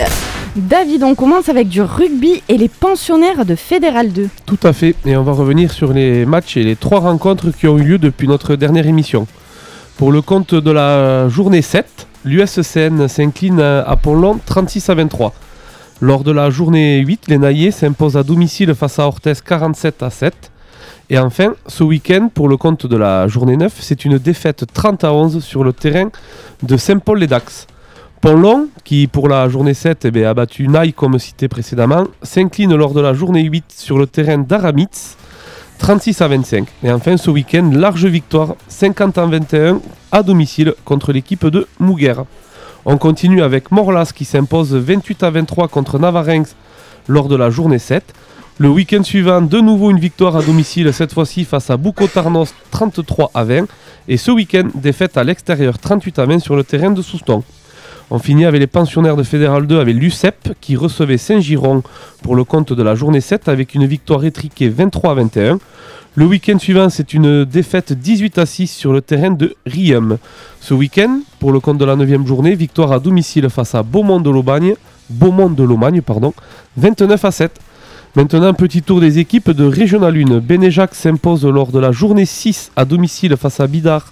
David, on commence avec du rugby et les pensionnaires de Fédéral 2. Tout à fait, et on va revenir sur les matchs et les trois rencontres qui ont eu lieu depuis notre dernière émission. Pour le compte de la journée 7, l'USCN s'incline à Pont-Long 36 à 23. Lors de la journée 8, les Naillés s'imposent à domicile face à Orthez 47 à 7. Et enfin, ce week-end, pour le compte de la journée 9, c'est une défaite 30 à 11 sur le terrain de Saint-Paul-les-Dax. Pont-Long, qui pour la journée 7 eh a battu Naï comme cité précédemment, s'incline lors de la journée 8 sur le terrain d'Aramitz 36 à 25. Et enfin ce week-end, large victoire 50 à 21 à domicile contre l'équipe de Mouguer. On continue avec Morlas qui s'impose 28 à 23 contre Navarenx lors de la journée 7. Le week-end suivant, de nouveau une victoire à domicile, cette fois-ci face à Bouco-Tarnos 33 à 20. Et ce week-end, défaite à l'extérieur 38 à 20 sur le terrain de Souston. On finit avec les pensionnaires de Fédéral 2 avec l'UCEP qui recevait Saint-Giron pour le compte de la journée 7 avec une victoire étriquée 23 à 21. Le week-end suivant, c'est une défaite 18 à 6 sur le terrain de Riem. Ce week-end, pour le compte de la 9 journée, victoire à domicile face à Beaumont de Lomagne, Beaumont de Lomagne, pardon, 29 à 7. Maintenant, petit tour des équipes de Régional 1. Bénéjac s'impose lors de la journée 6 à domicile face à Bidart,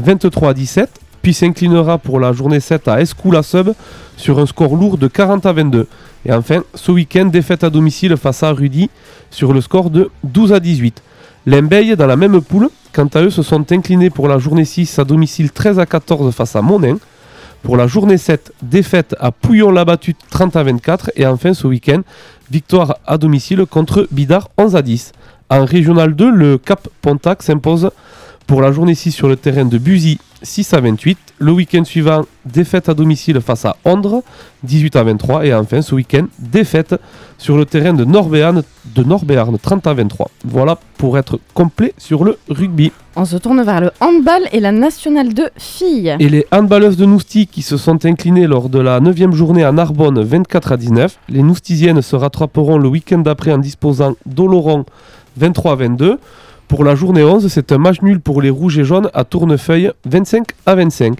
23 à 17 puis s'inclinera pour la journée 7 à Escoula Sub sur un score lourd de 40 à 22. Et enfin, ce week-end, défaite à domicile face à Rudy sur le score de 12 à 18. Lembeil, dans la même poule, quant à eux, se sont inclinés pour la journée 6 à domicile 13 à 14 face à Monin. Pour la journée 7, défaite à Pouillon-la-Battue 30 à 24. Et enfin, ce week-end, victoire à domicile contre Bidart 11 à 10. En Régional 2, le Cap Pontac s'impose pour la journée 6 sur le terrain de Buzy 6 à 28. Le week-end suivant, défaite à domicile face à Ondre 18 à 23. Et enfin ce week-end, défaite sur le terrain de Norbéarn, de Norbéarn 30 à 23. Voilà pour être complet sur le rugby. On se tourne vers le handball et la nationale de filles. Et les handballeuses de Nousty qui se sont inclinées lors de la 9 journée à Narbonne 24 à 19. Les Noustisiennes se rattraperont le week-end d'après en disposant d'Oloron 23 à 22. Pour la journée 11, c'est un match nul pour les rouges et jaunes à Tournefeuille 25 à 25.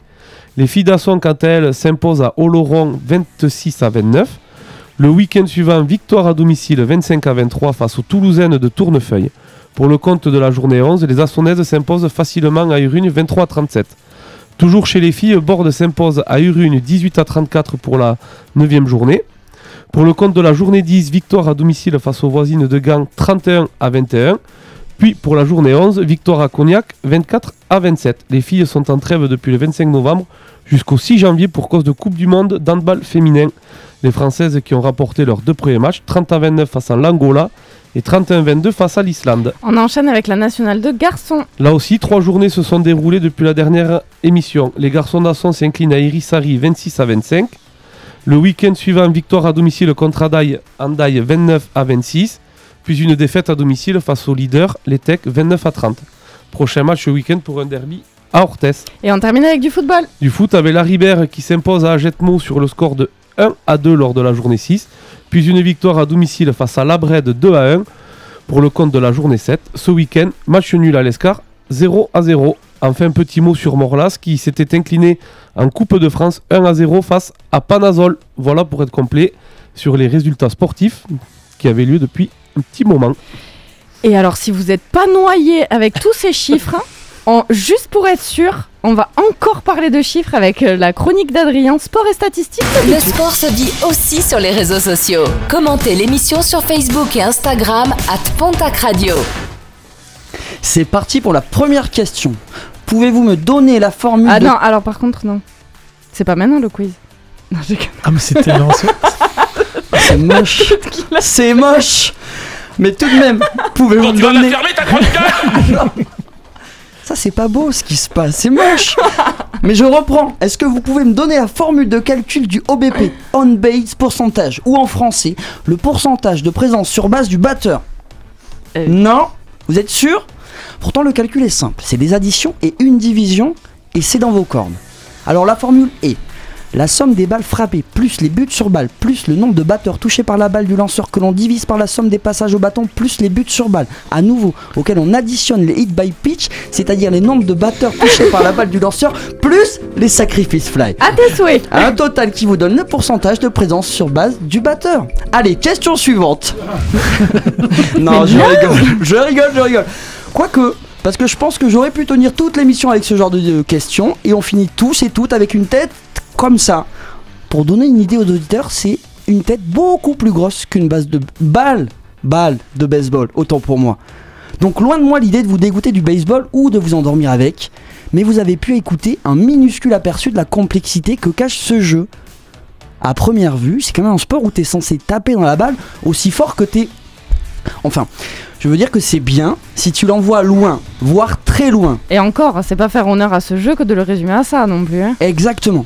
Les filles d'Asson, quant à elles, s'imposent à Oloron 26 à 29. Le week-end suivant, victoire à domicile 25 à 23 face aux Toulousaines de Tournefeuille. Pour le compte de la journée 11, les Assonnaises s'imposent facilement à Urune 23 à 37. Toujours chez les filles, Borde s'impose à Urune 18 à 34 pour la 9 journée. Pour le compte de la journée 10, victoire à domicile face aux voisines de Gand 31 à 21. Puis pour la journée 11, victoire à Cognac 24 à 27. Les filles sont en trêve depuis le 25 novembre jusqu'au 6 janvier pour cause de Coupe du Monde d'handball féminin. Les Françaises qui ont rapporté leurs deux premiers matchs, 30 à 29 face à l'Angola et 31 à 22 face à l'Islande. On enchaîne avec la nationale de garçons. Là aussi, trois journées se sont déroulées depuis la dernière émission. Les garçons d'Asson s'inclinent à Irisari 26 à 25. Le week-end suivant, victoire à domicile contre Adaï, Andaï 29 à 26. Puis une défaite à domicile face au leader, les Tech, 29 à 30. Prochain match ce week-end pour un derby à Orthez. Et on termine avec du football. Du foot avec la Ribère qui s'impose à Agetmo sur le score de 1 à 2 lors de la journée 6, puis une victoire à domicile face à Labrède 2 à 1 pour le compte de la journée 7. Ce week-end, match nul à l'Escar 0 à 0. Enfin, petit mot sur Morlas qui s'était incliné en Coupe de France 1 à 0 face à Panazol. Voilà pour être complet sur les résultats sportifs qui avaient lieu depuis un petit moment. Et alors, si vous n'êtes pas noyé avec tous ces chiffres, hein, en- juste pour être sûr, on va encore parler de chiffres avec euh, la chronique d'Adrien, sport et statistiques. Le sport se vit aussi sur les réseaux sociaux. Commentez l'émission sur Facebook et Instagram at Pontac Radio. C'est parti pour la première question. Pouvez-vous me donner la formule Ah de- non, alors par contre, non. C'est pas maintenant le quiz. Non, j'ai Ah, mais c'est tellement. C'est moche. C'est moche. Mais tout de même, pouvez-vous me donner Ça c'est pas beau ce qui se passe, c'est moche. Mais je reprends. Est-ce que vous pouvez me donner la formule de calcul du OBP, on base pourcentage, ou en français, le pourcentage de présence sur base du batteur? Euh. Non Vous êtes sûr? Pourtant le calcul est simple, c'est des additions et une division, et c'est dans vos cordes. Alors la formule est la somme des balles frappées plus les buts sur balle plus le nombre de batteurs touchés par la balle du lanceur que l'on divise par la somme des passages au bâton plus les buts sur balle. À nouveau, auquel on additionne les hit by pitch, c'est-à-dire les nombres de batteurs touchés par la balle du lanceur plus les sacrifices fly. À tes souhaits. Un total qui vous donne le pourcentage de présence sur base du batteur. Allez, question suivante. non, je rigole, je rigole, je rigole. Quoique, parce que je pense que j'aurais pu tenir toute l'émission avec ce genre de de questions et on finit tous et toutes avec une tête comme ça. Pour donner une idée aux auditeurs, c'est une tête beaucoup plus grosse qu'une base de balle, balle de baseball, autant pour moi. Donc loin de moi l'idée de vous dégoûter du baseball ou de vous endormir avec, mais vous avez pu écouter un minuscule aperçu de la complexité que cache ce jeu. À première vue, c'est quand même un sport où tu es censé taper dans la balle aussi fort que t'es... Enfin, je veux dire que c'est bien si tu l'envoies loin, voire très loin. Et encore, c'est pas faire honneur à ce jeu que de le résumer à ça non plus. hein. Exactement.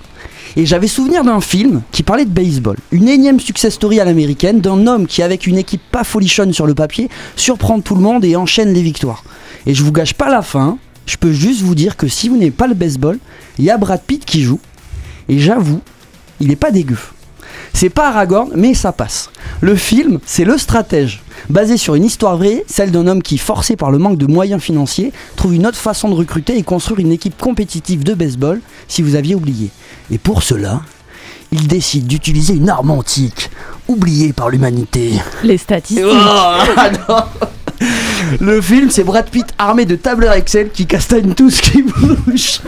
Et j'avais souvenir d'un film qui parlait de baseball. Une énième success story à l'américaine d'un homme qui, avec une équipe pas folichonne sur le papier, surprend tout le monde et enchaîne les victoires. Et je vous gâche pas la fin, je peux juste vous dire que si vous n'aimez pas le baseball, il y a Brad Pitt qui joue. Et j'avoue, il est pas dégueu. C'est pas Aragorn, mais ça passe. Le film, c'est Le Stratège, basé sur une histoire vraie, celle d'un homme qui, forcé par le manque de moyens financiers, trouve une autre façon de recruter et construire une équipe compétitive de baseball, si vous aviez oublié. Et pour cela, il décide d'utiliser une arme antique, oubliée par l'humanité. Les statistiques. Oh, non. Le film, c'est Brad Pitt armé de tableurs Excel qui castagne tout ce qui bouge.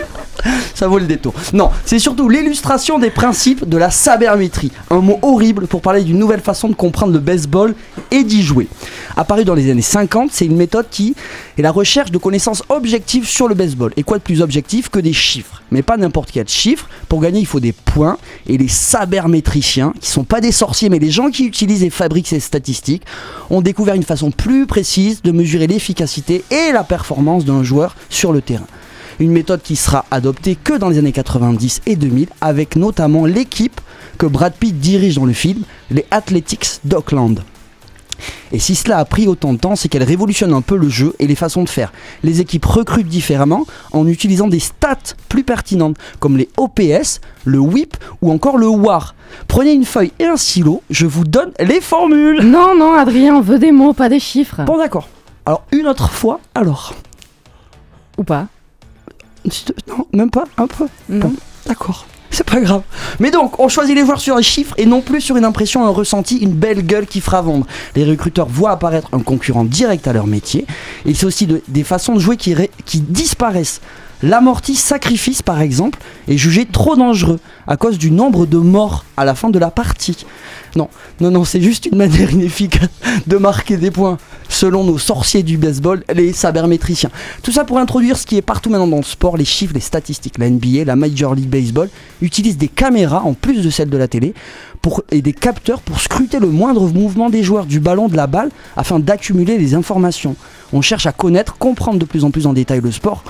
Ça vaut le détour. Non, c'est surtout l'illustration des principes de la sabermétrie. Un mot horrible pour parler d'une nouvelle façon de comprendre le baseball et d'y jouer. Apparu dans les années 50, c'est une méthode qui est la recherche de connaissances objectives sur le baseball. Et quoi de plus objectif que des chiffres? Mais pas n'importe quel chiffre. Pour gagner, il faut des points. Et les sabermétriciens, qui sont pas des sorciers, mais les gens qui utilisent et fabriquent ces statistiques, ont découvert une façon plus précise de mesurer l'efficacité et la performance d'un joueur sur le terrain. Une méthode qui sera adoptée que dans les années 90 et 2000, avec notamment l'équipe que Brad Pitt dirige dans le film, les Athletics d'Auckland. Et si cela a pris autant de temps, c'est qu'elle révolutionne un peu le jeu et les façons de faire. Les équipes recrutent différemment en utilisant des stats plus pertinentes, comme les OPS, le WHIP ou encore le WAR. Prenez une feuille et un stylo, je vous donne les formules. Non, non, Adrien, on veut des mots, pas des chiffres. Bon d'accord. Alors une autre fois, alors. Ou pas Non, même pas, un peu. Non. Bon, d'accord. C'est pas grave. Mais donc, on choisit les joueurs sur les chiffres et non plus sur une impression, un ressenti, une belle gueule qui fera vendre. Les recruteurs voient apparaître un concurrent direct à leur métier. Et c'est aussi de- des façons de jouer qui disparaissent. L'amorti sacrifice, par exemple, est jugé trop dangereux à cause du nombre de morts à la fin de la partie. Non, non, non, c'est juste une manière inefficace de marquer des points, selon nos sorciers du baseball, les sabermétriciens. Tout ça pour introduire ce qui est partout maintenant dans le sport, les chiffres, les statistiques. La NBA, la Major League Baseball utilisent des caméras en plus de celles de la télé pour, et des capteurs pour scruter le moindre mouvement des joueurs du ballon de la balle afin d'accumuler les informations. On cherche à connaître, comprendre de plus en plus en détail le sport,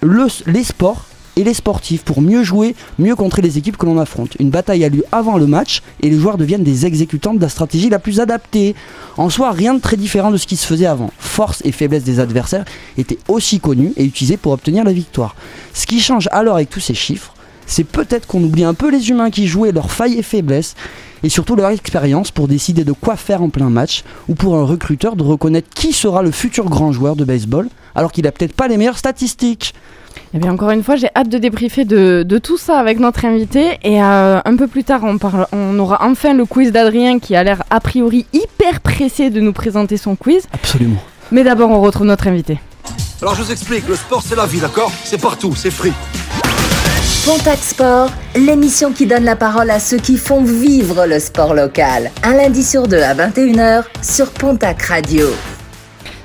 le- les sports et les sportifs pour mieux jouer, mieux contrer les équipes que l'on affronte. Une bataille a lieu avant le match et les joueurs deviennent des exécutants de la stratégie la plus adaptée. En soi, rien de très différent de ce qui se faisait avant. Force et faiblesse des adversaires étaient aussi connus et utilisés pour obtenir la victoire. Ce qui change alors avec tous ces chiffres, c'est peut-être qu'on oublie un peu les humains qui jouaient leurs failles et faiblesses et surtout leur expérience pour décider de quoi faire en plein match ou pour un recruteur de reconnaître qui sera le futur grand joueur de baseball alors qu'il a peut-être pas les meilleures statistiques. Eh bien, encore une fois, j'ai hâte de débriefer de, de tout ça avec notre invité. Et euh, un peu plus tard, on, parle, on aura enfin le quiz d'Adrien qui a l'air a priori hyper pressé de nous présenter son quiz. Absolument. Mais d'abord, on retrouve notre invité. Alors je vous explique, le sport c'est la vie, d'accord? C'est partout, c'est free. Pontac Sport, l'émission qui donne la parole à ceux qui font vivre le sport local. Un lundi sur deux à 21h sur Pontac Radio.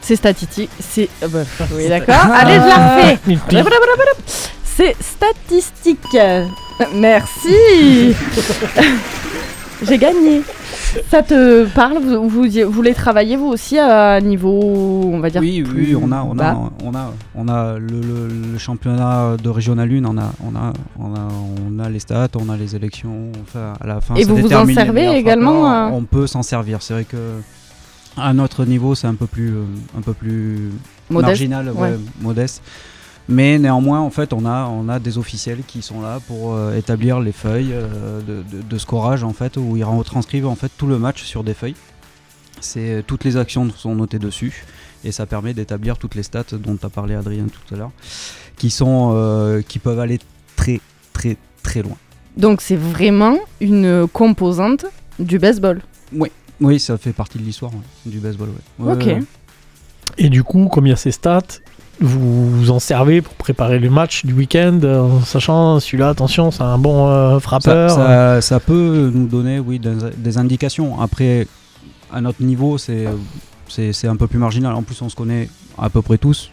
C'est statistique. C'est. euh, bah, oui, d'accord. Allez, je la refais. Mille pires. C'est statistique. Merci. J'ai gagné. Ça te parle? Vous, vous, vous voulez travailler vous aussi à niveau, on va dire Oui, plus oui, on a, on a, on a, on a le, le- le championnat de Régional 1, on a, on a, on a, on a les stats, on a les élections. Enfin, à la fin, Et vous vous en servez également, euh? On peut s'en servir. C'est vrai que à notre niveau, c'est un peu plus, euh, un peu plus Modeste, marginal, ouais, ouais. modeste. Mais néanmoins, en fait, on a, on a des officiels qui sont là pour euh, établir les feuilles euh, de, de- de scorage, en fait, où ils retranscrivent en fait tout le match sur des feuilles. C'est toutes les actions sont notées dessus et ça permet d'établir toutes les stats dont a parlé Adrien tout à l'heure, qui sont, euh, qui peuvent aller très, très, très loin. Donc c'est vraiment une composante du baseball. Oui, oui, ça fait partie de l'histoire ouais, du baseball. ouais. Ouais, Ok. ouais. Et du coup, comme il y a ces stats, vous vous en servez pour préparer le match du week-end, euh, en sachant celui-là, attention, c'est un bon euh, frappeur. ça- ça peut nous donner oui, des, des indications. Après, à notre niveau, c'est c'est un peu plus marginal. En plus, on se connaît à peu près tous.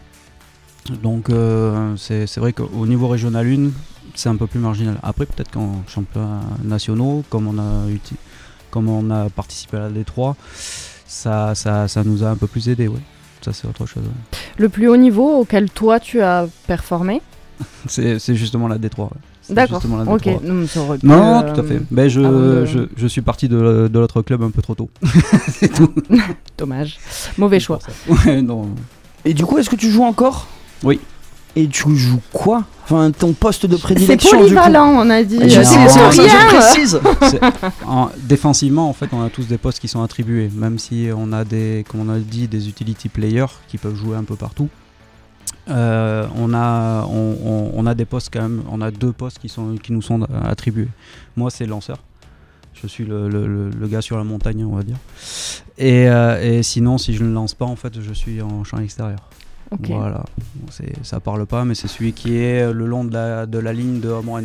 Donc, euh, c'est c'est vrai qu'au niveau régional 1, c'est un peu plus marginal. Après, peut-être qu'en championnat nationaux, comme on a, uti- comme on a participé à la D3, ça, ça, ça nous a un peu plus aidé. Ouais. Ça, c'est autre chose. ouais. Le plus haut niveau auquel toi tu as performé C'est c'est justement la D3. ouais. C'est D'accord. Ok. D3. Non, euh, tout à fait. Ben, je, je, je suis parti de, de l'autre club un peu trop tôt. C'est tout. Dommage. Mauvais choix. Ouais, non. Et du coup, est-ce que tu joues encore? Oui. Et tu joues quoi? Enfin, ton poste de C'est prédilection du coup polyvalent, on a dit. Je Euh, sais, c'est c'est pour ça que je rien. précise. C'est- en- défensivement, en fait, on a tous des postes qui sont attribués, même si on a des, comme on a dit, des utility players qui peuvent jouer un peu partout. Euh, on a, on, on- on a des postes quand même, on a deux postes qui sont, qui nous sont attribués. Moi, c'est lanceur. Je suis le, le- le- le gars sur la montagne, on va dire. Et, euh, et sinon, si je ne lance pas, en fait, je suis en champ extérieur. Voilà, ça parle pas, mais c'est celui qui est le long de la, de la ligne de home run.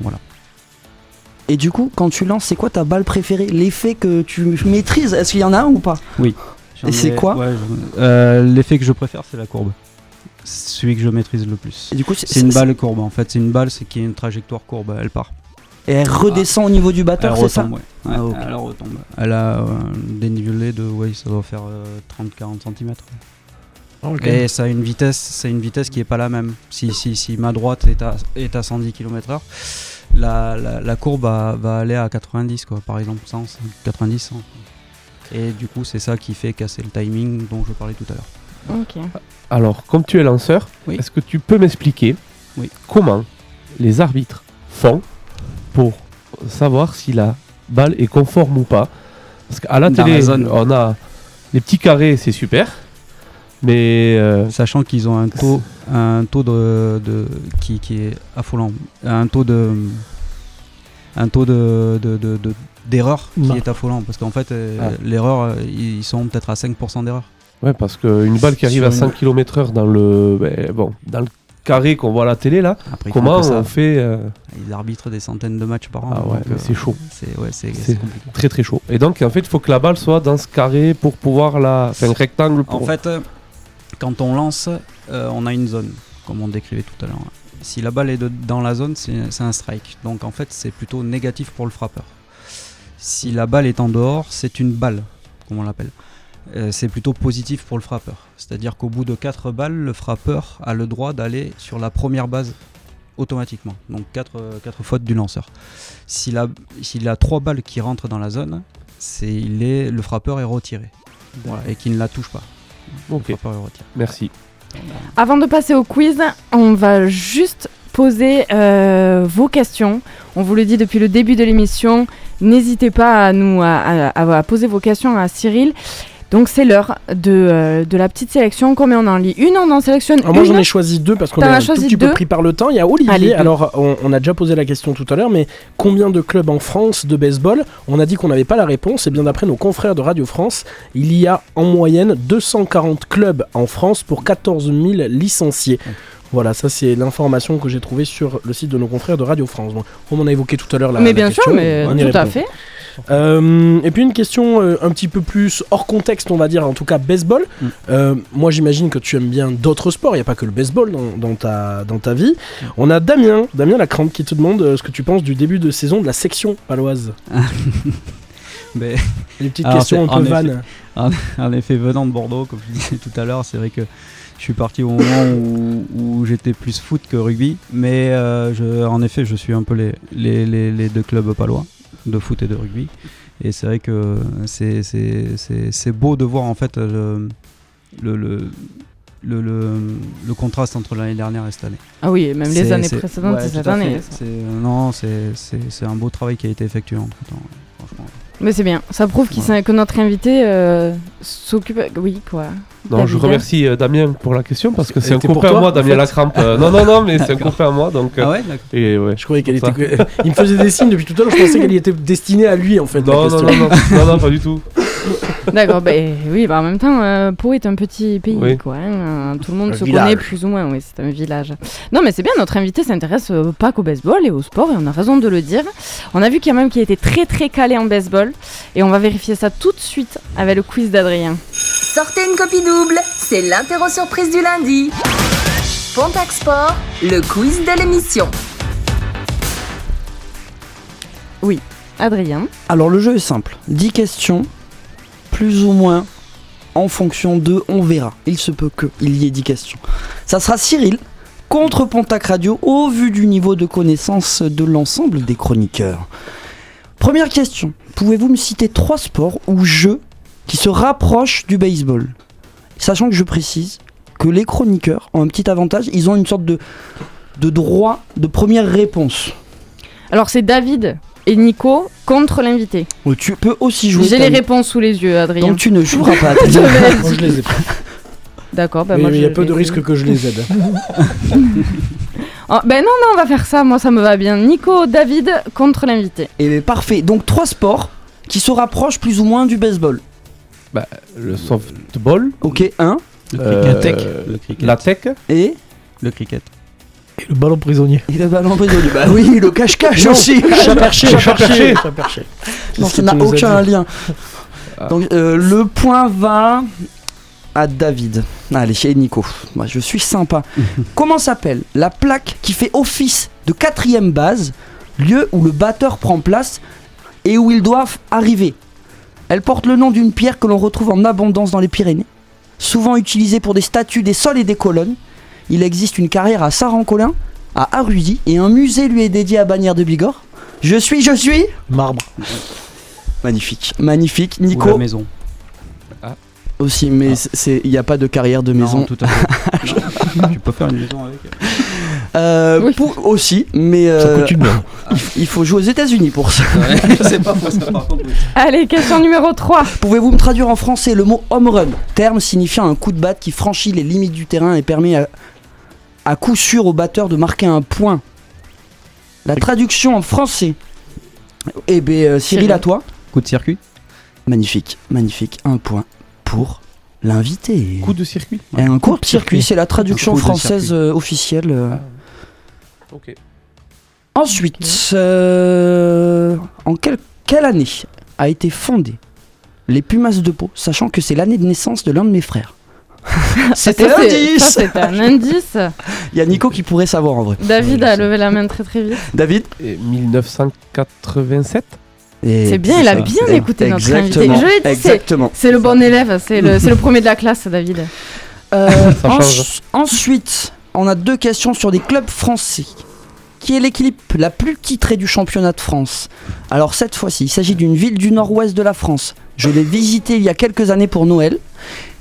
Voilà. Et du coup, quand tu lances, c'est quoi ta balle préférée? L'effet que tu maîtrises Est-ce qu'il y en a un ou pas? Oui. Et c'est quoi? ouais, euh, L'effet que je préfère, c'est la courbe. C'est celui que je maîtrise le plus. Et du coup, c'est une balle courbe en fait. C'est une balle c'est qui a une trajectoire courbe. Elle part. Et elle redescend au niveau du batteur, c'est ça? ouais. Ouais, Ah, ok. Elle retombe. Elle a euh, dénivelé de, ouais, ça doit faire 30-40 cm. Ok. Et ça a une vitesse, c'est une vitesse qui est pas la même. Si, si, si ma droite est à, est à 110 km/h, la, la, la courbe va, va aller à 90 quoi, par exemple 100, 90, 100. Et du coup, c'est ça qui fait casser le timing dont je parlais tout à l'heure. Ok. Alors, comme tu es lanceur, Oui. est-ce que tu peux m'expliquer Oui. comment les arbitres font pour savoir si la balle est conforme ou pas? Parce qu'à la Dans télé, la on a les petits carrés, c'est super. Mais euh, Sachant qu'ils ont un taux, un taux de, de- qui, qui est affolant, un taux de un taux de, de- de- de- d'erreur qui Non. est affolant parce qu'en fait euh, Ah. l'erreur euh, ils sont peut-être à 5% d'erreur. ouais, parce qu'une balle qui arrive à 100 une- km/h dans le ben, bon dans le carré qu'on voit à la télé là, Après, comment on fait euh, Ils arbitrent des centaines de matchs par an. Ah ouais, donc, mais euh, c'est chaud. C'est ouais, c'est, C'est c'est compliqué. très très chaud. Et donc en fait, il faut que la balle soit dans ce carré pour pouvoir la, enfin un rectangle pour. En fait, euh, quand on lance, euh, on a une zone, comme on décrivait tout à l'heure. Si la balle est dans la zone, c'est un strike. Donc en fait, c'est plutôt négatif pour le frappeur. Si la balle est en dehors, c'est une balle, comme on l'appelle. Euh, c'est plutôt positif pour le frappeur. C'est-à-dire qu'au bout de 4 balles, le frappeur a le droit d'aller sur la première base automatiquement. Donc 4 fautes du lanceur. S'il a, s'il a 3 balles qui rentrent dans la zone, le frappeur est retiré. Et qui ne la touche pas. Ok. Merci. Avant de passer au quiz, on va juste poser euh, vos questions. On vous le dit depuis le début de l'émission. N'hésitez pas à nous à, à- à poser vos questions à Cyril. Donc c'est l'heure de, euh, de la petite sélection. Combien on en lit Une, on en sélectionne Alors moi j'en ai choisi deux parce qu'on est un tout petit peu pris par le temps. Il y a Olivier. Allez. Alors on, on a déjà posé la question tout à l'heure, mais combien de clubs en France de baseball On a dit qu'on n'avait pas la réponse? Et bien d'après nos confrères de Radio France, il y a en moyenne 240 clubs en France pour 14 000 licenciés. Voilà, ça c'est l'information que j'ai trouvée sur le site de nos confrères de Radio France. Bon, on en a évoqué tout à l'heure la Mais la bien sûr, mais tout à fait. Euh, et puis une question euh, un petit peu plus hors contexte, on va dire, en tout cas baseball. Mm. Euh, moi j'imagine que tu aimes bien d'autres sports, il n'y a pas que le baseball dans, dans ta, dans ta vie. On a Damien, Damien Lacrante qui te demande ce que tu penses du début de saison de la section paloise. Mais- Les petites Alors, questions un peu vannes. En, en effet, venant de Bordeaux, comme je disais tout à l'heure, c'est vrai que je suis parti au moment où, où j'étais plus foot que rugby. Mais euh, je- en effet, je suis un peu les, les, les- les deux clubs palois, de foot et de rugby. Et c'est vrai que c'est- beau de voir en fait le, le, le, le, le- le contraste entre l'année dernière et cette année. Ah oui, et même les années précédentes ouais, et cette année. Non, c'est- un beau travail qui a été effectué en tout temps. Mais c'est bien, ça prouve que notre invité euh, s'occupe. Oui, quoi. Non, je David. remercie euh, Damien pour la question parce que c'est un copain à moi, en Damien Lacrampe. Euh, non, non, non, mais c'est un copain à moi donc. euh, Ah ouais, d'accord. Et ouais. Je croyais qu'elle était. Il me faisait des signes depuis tout à l'heure, je pensais qu'elle était destinée à lui en fait. la non, non, non, non, pas du tout. D'accord, bah, oui, bah, en même temps, euh, Pau est un petit pays, Oui. quoi. hein, tout le monde Un se village. connaît plus ou moins, oui, c'est un village. Non, mais c'est bien, notre invité s'intéresse euh, pas qu'au baseball et au sport, et on a raison de le dire. On a vu qu'il y a même qui était très très calé en baseball, et on va vérifier ça tout de suite avec le quiz d'Adrien. Sortez une copie double, c'est l'interro surprise du lundi. Pontac Sport, le quiz de l'émission. Adrien, Alors le jeu est simple. 10 questions, plus ou moins en fonction de on verra. Il se peut que il y ait 10 questions. Ça sera Cyril contre Pontac Radio au vu du niveau de connaissance de l'ensemble des chroniqueurs. Première question. Pouvez-vous me citer trois sports ou jeux qui se rapprochent du baseball? Sachant que je précise que les chroniqueurs ont un petit avantage, ils ont une sorte de droit de première réponse. alors c'est David et Nico contre l'invité. Tu peux aussi jouer. J'ai les réponses sous les yeux, Adrien. Donc tu ne joueras pas. Je je les ai pas. D'accord, bah moi il y a peu de risques que je les aide. Oh, ben non, non, on va faire ça, moi ça me va bien. Nico, David contre l'invité. Et bien, parfait. Donc trois sports qui se rapprochent plus ou moins du baseball. Bah, le softball, Ok, un. Le euh, cricket. Le cricket. la tech, Et, Le cricket. Et le ballon prisonnier. et le ballon prisonnier. Bah oui, le cache-cache aussi. Chat perché, perché. Non, ça n'a aucun lien. Ah. Donc euh, le point va à David. Allez, chez Nico. Moi, je suis sympa. Comment s'appelle la plaque qui fait office de quatrième base, lieu où le batteur prend place et où ils doivent arriver? Elle porte le nom d'une pierre que l'on retrouve en abondance dans les Pyrénées, souvent utilisée pour des statues, des sols et des colonnes. Il existe une carrière à Saran-Colin, à Arudy, et un musée lui est dédié à Bagnères de Bigorre. Je suis, je suis Marbre. Magnifique, magnifique. Ou la Nico maison. aussi, mais c'est il n'y a pas de carrière de maison. Non, tout à fait. Tu peux faire une maison avec. Euh, Oui. pour- aussi, mais Ça euh, coûte une blinde. il, il faut jouer aux États-Unis pour ça. c'est pas ça par contre. oui. Allez, question numéro 3. Pouvez-vous me traduire en français le mot home run, terme signifiant un coup de batte qui franchit les limites du terrain et permet à, à coup sûr au batteur de marquer un point. La traduction en français. Eh bien, euh, Cyril, à toi. Coup de circuit. Magnifique, magnifique. Un point pour l'invité. coup de circuit. Et un coup de circuit, c'est la traduction française euh, officielle. euh. Ok. Ensuite, euh, en quelle, quelle année a été fondée les Pumas de Pau, sachant que c'est l'année de naissance de l'un de mes frères? C'était l'indice c'était un indice. Il y a Nico qui pourrait savoir en vrai. David a levé la main très très vite. David Et 1987 Et- C'est bien, il a ça. bien écouté notre invité. Exactement, Je l'ai dit, c'est- le bon élève, c'est le, premier de la classe, David. Euh, ensuite, on a deux questions sur des clubs français. Qui est l'équipe la plus titrée du championnat de France Alors cette fois-ci, il s'agit d'une ville du nord-ouest de la France. Je l'ai visitée il y a quelques années pour Noël.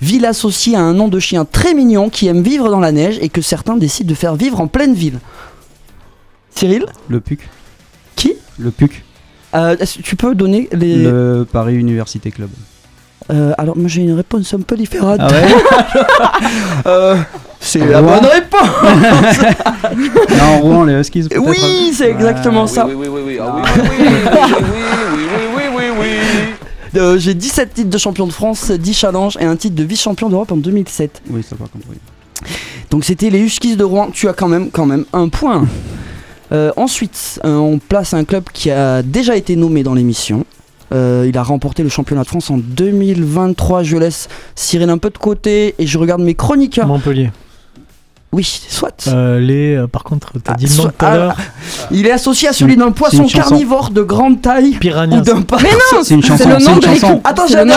Ville associée à un nom de chien très mignon qui aime vivre dans la neige et que certains décident de faire vivre en pleine ville. Cyril Le PUC. Qui Le PUC. Euh, Tu peux donner les... Le Paris Université Club. Euh, alors moi j'ai une réponse un peu différente. Ah ouais Euh, c'est la bonne réponse Non, en Rouen, les Huskies. peut-être Oui, c'est exactement ça. Oui, oui, oui, oui. Ah oui, oui, oui, oui, oui, oui, oui, oui, oui. Euh, j'ai 17 titres de champion de France, 10 challenges et un titre de vice-champion d'Europe en 2007. Oui, ça va compris. Donc c'était les Huskies de Rouen. Tu as quand même, quand même un point. Euh, ensuite, euh, on place un club qui a déjà été nommé dans l'émission. Euh, il a remporté le championnat de France en 2023. Je laisse Cyril un peu de côté et je regarde mes chroniqueurs. Montpellier. Oui, soit. Euh, les, euh, par contre, t'as Ah, dit le nom soit- tout à l'heure. Il est associé à celui d'un poisson carnivore de grande taille Piranha. ou d'un Mais non, C'est une chanson. le nom une de chanson. l'équipe. Attends, j'ai un, de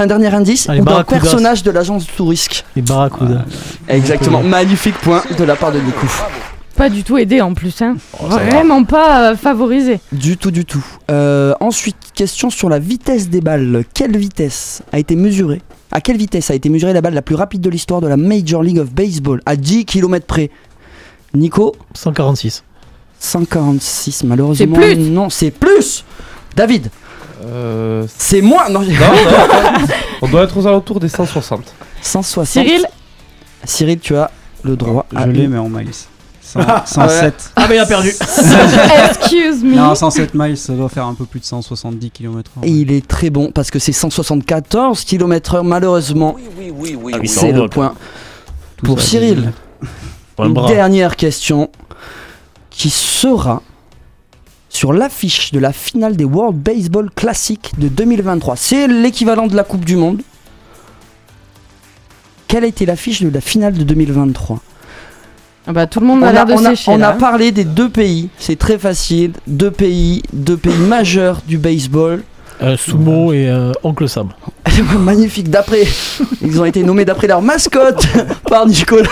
un dernier indice Allez, ou d'un personnage de l'agence Tourisque. Les Barracuda. Exactement, magnifique point de la part de Nico. Pas du tout aidé en plus, hein. Oh, ça va. Vraiment pas euh, favorisé. Du tout, du tout. Euh, ensuite, question sur la vitesse des balles. Quelle vitesse a été mesurée À quelle vitesse a été mesurée la balle la plus rapide de l'histoire de la Major League of Baseball? À 10 km près. Nico? 146. 146, malheureusement. C'est plus. Non, c'est plus David? Euh, C'est moins Non, j'ai- non, non, on doit être aux alentours des 160. 160. Cyril? Cyril, tu as le droit à Je l'ai, mais en miles. 100 107. Ah, mais il a perdu. Excuse me. Non, 107 miles, ça doit faire un peu plus de 170 km. Et il est très bon parce que c'est 174 km/h, malheureusement. Oui, oui, oui, oui. Ah oui, C'est le point. Pour Cyril, Un une bras. dernière question qui sera sur l'affiche de la finale des World Baseball Classic de 2023. C'est l'équivalent de la Coupe du Monde. Quelle a été l'affiche de la finale de 2023 Ah bah, tout le monde on a a, l'air de on a- sécher. on là, a parlé des deux pays, c'est très facile. Deux pays, deux pays majeurs du baseball. Euh, Sumo et euh, Oncle Sam. Magnifique, d'après. Ils ont été nommés d'après leur mascotte par Nicolas.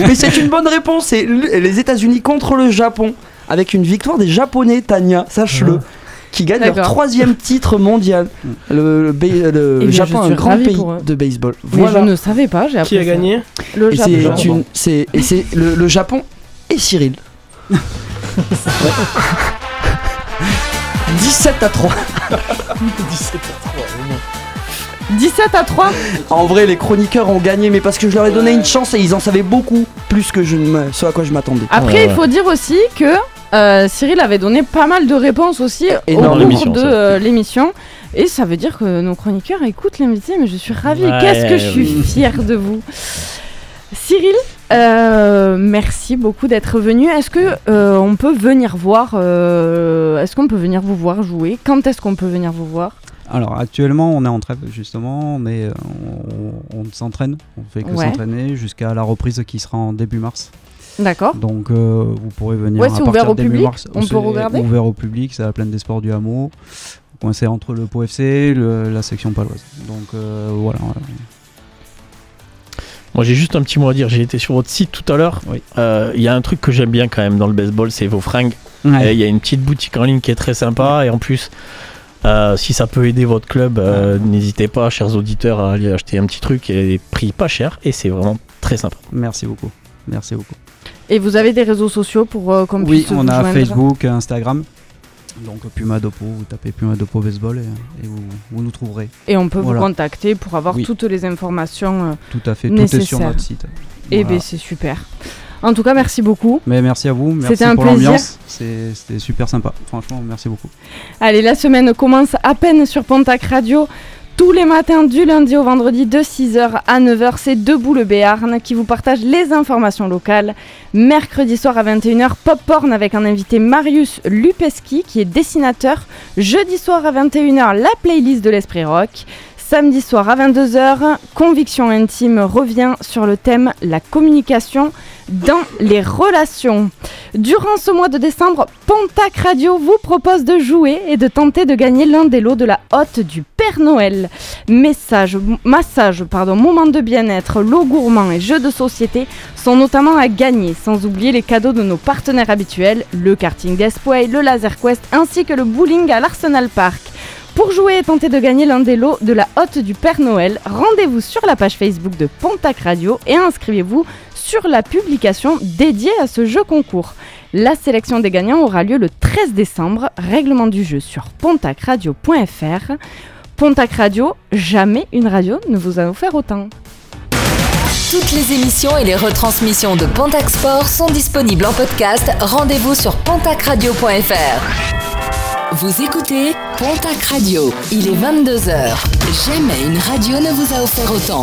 Mais c'est une bonne réponse. C'est les États-Unis contre le Japon. Avec une victoire des Japonais, Tania, sache-le. Qui gagnent leur troisième titre mondial. Le, le ba- le Eh bien, Japon un grand pays de baseball. Mais Voilà. je ne savais pas, j'ai appris Qui a ça. gagné Le Japon. c'est une- c'est et c'est le, le Japon et Cyril. Ouais. 17 à 3. 17 à 3 En vrai, les chroniqueurs ont gagné, mais parce que je leur ai donné une chance et ils en savaient beaucoup plus que je ce à quoi je m'attendais. Après, Ouais, il faut dire aussi que euh, Cyril avait donné pas mal de réponses aussi Énorme. au cours de euh, l'émission. Et ça veut dire que nos chroniqueurs écoutent l'invité, mais je suis ravie. Ouais, Qu'est-ce que je suis oui. fière de vous. Cyril, euh, merci beaucoup d'être venu. Est-ce que euh, on peut venir voir euh, Est-ce qu'on peut venir vous voir jouer? Quand est-ce qu'on peut venir vous voir? Alors actuellement, on est en trêve justement, mais on, on s'entraîne, on fait que Ouais. s'entraîner jusqu'à la reprise qui sera en début mars. D'accord. Donc euh, vous pourrez venir. Ouais, à c'est partir ouvert au public mars. On peut regarder Ouvert au public, c'est à la plaine des sports du hameau, coincé entre le Pau FC, le- la section paloise. Donc euh, voilà. voilà. Moi j'ai juste un petit mot à dire, j'ai été sur votre site tout à l'heure. Oui. Euh, Il y a un truc que j'aime bien quand même dans le baseball, c'est vos fringues. Il y a une petite boutique en ligne qui est très sympa et en plus, euh, si ça peut aider votre club, euh, n'hésitez pas, chers auditeurs, à aller acheter un petit truc et des prix pas chers et c'est vraiment très sympa. Merci beaucoup. Merci beaucoup. Et vous avez des réseaux sociaux pour euh, qu'on Oui, puisse on vous a joindre Facebook, Instagram. Donc Puma Dopo, vous tapez Puma Dopo Baseball et, et vous, vous nous trouverez. Et on peut Voilà. vous contacter pour avoir Oui. toutes les informations. euh, Tout à fait, tout est sur Nécessaire. notre site. Et Voilà. ben c'est super. En tout cas, merci beaucoup. Mais merci à vous, merci C'était un pour plaisir. l'ambiance. C'est- C'était super sympa. Franchement, merci beaucoup. Allez, la semaine commence à peine sur Pontac Radio. Tous les matins, du lundi au vendredi, de 6h à 9h, c'est Debout le Béarn qui vous partage les informations locales. Mercredi soir à 21h, Pop Porn avec un invité Marius Lupeski qui est dessinateur. Jeudi soir à 21h, la playlist de l'Esprit Rock. Samedi soir à 22h, Conviction Intime revient sur le thème La communication dans les relations. Durant ce mois de décembre, Pontac Radio vous propose de jouer et de tenter de gagner l'un des lots de la hotte du Père Noël. Message, massage, pardon, moment de bien-être, lots gourmands et jeux de société sont notamment à gagner, sans oublier les cadeaux de nos partenaires habituels, le karting d'Espoir, le Laser Quest ainsi que le bowling à l'Arsenal Park. Pour jouer et tenter de gagner l'un des lots de la hotte du Père Noël, rendez-vous sur la page Facebook de Pontac Radio et inscrivez-vous sur la publication dédiée à ce jeu concours. La sélection des gagnants aura lieu le 13 décembre. Règlement du jeu sur pontacradio.fr. Pontac Radio, jamais une radio ne vous a offert autant. Toutes les émissions et les retransmissions de Pontac Sport sont disponibles en podcast. Rendez-vous sur pontacradio.fr. Vous écoutez Pontac Radio. Il est 22h. Jamais une radio ne vous a offert autant.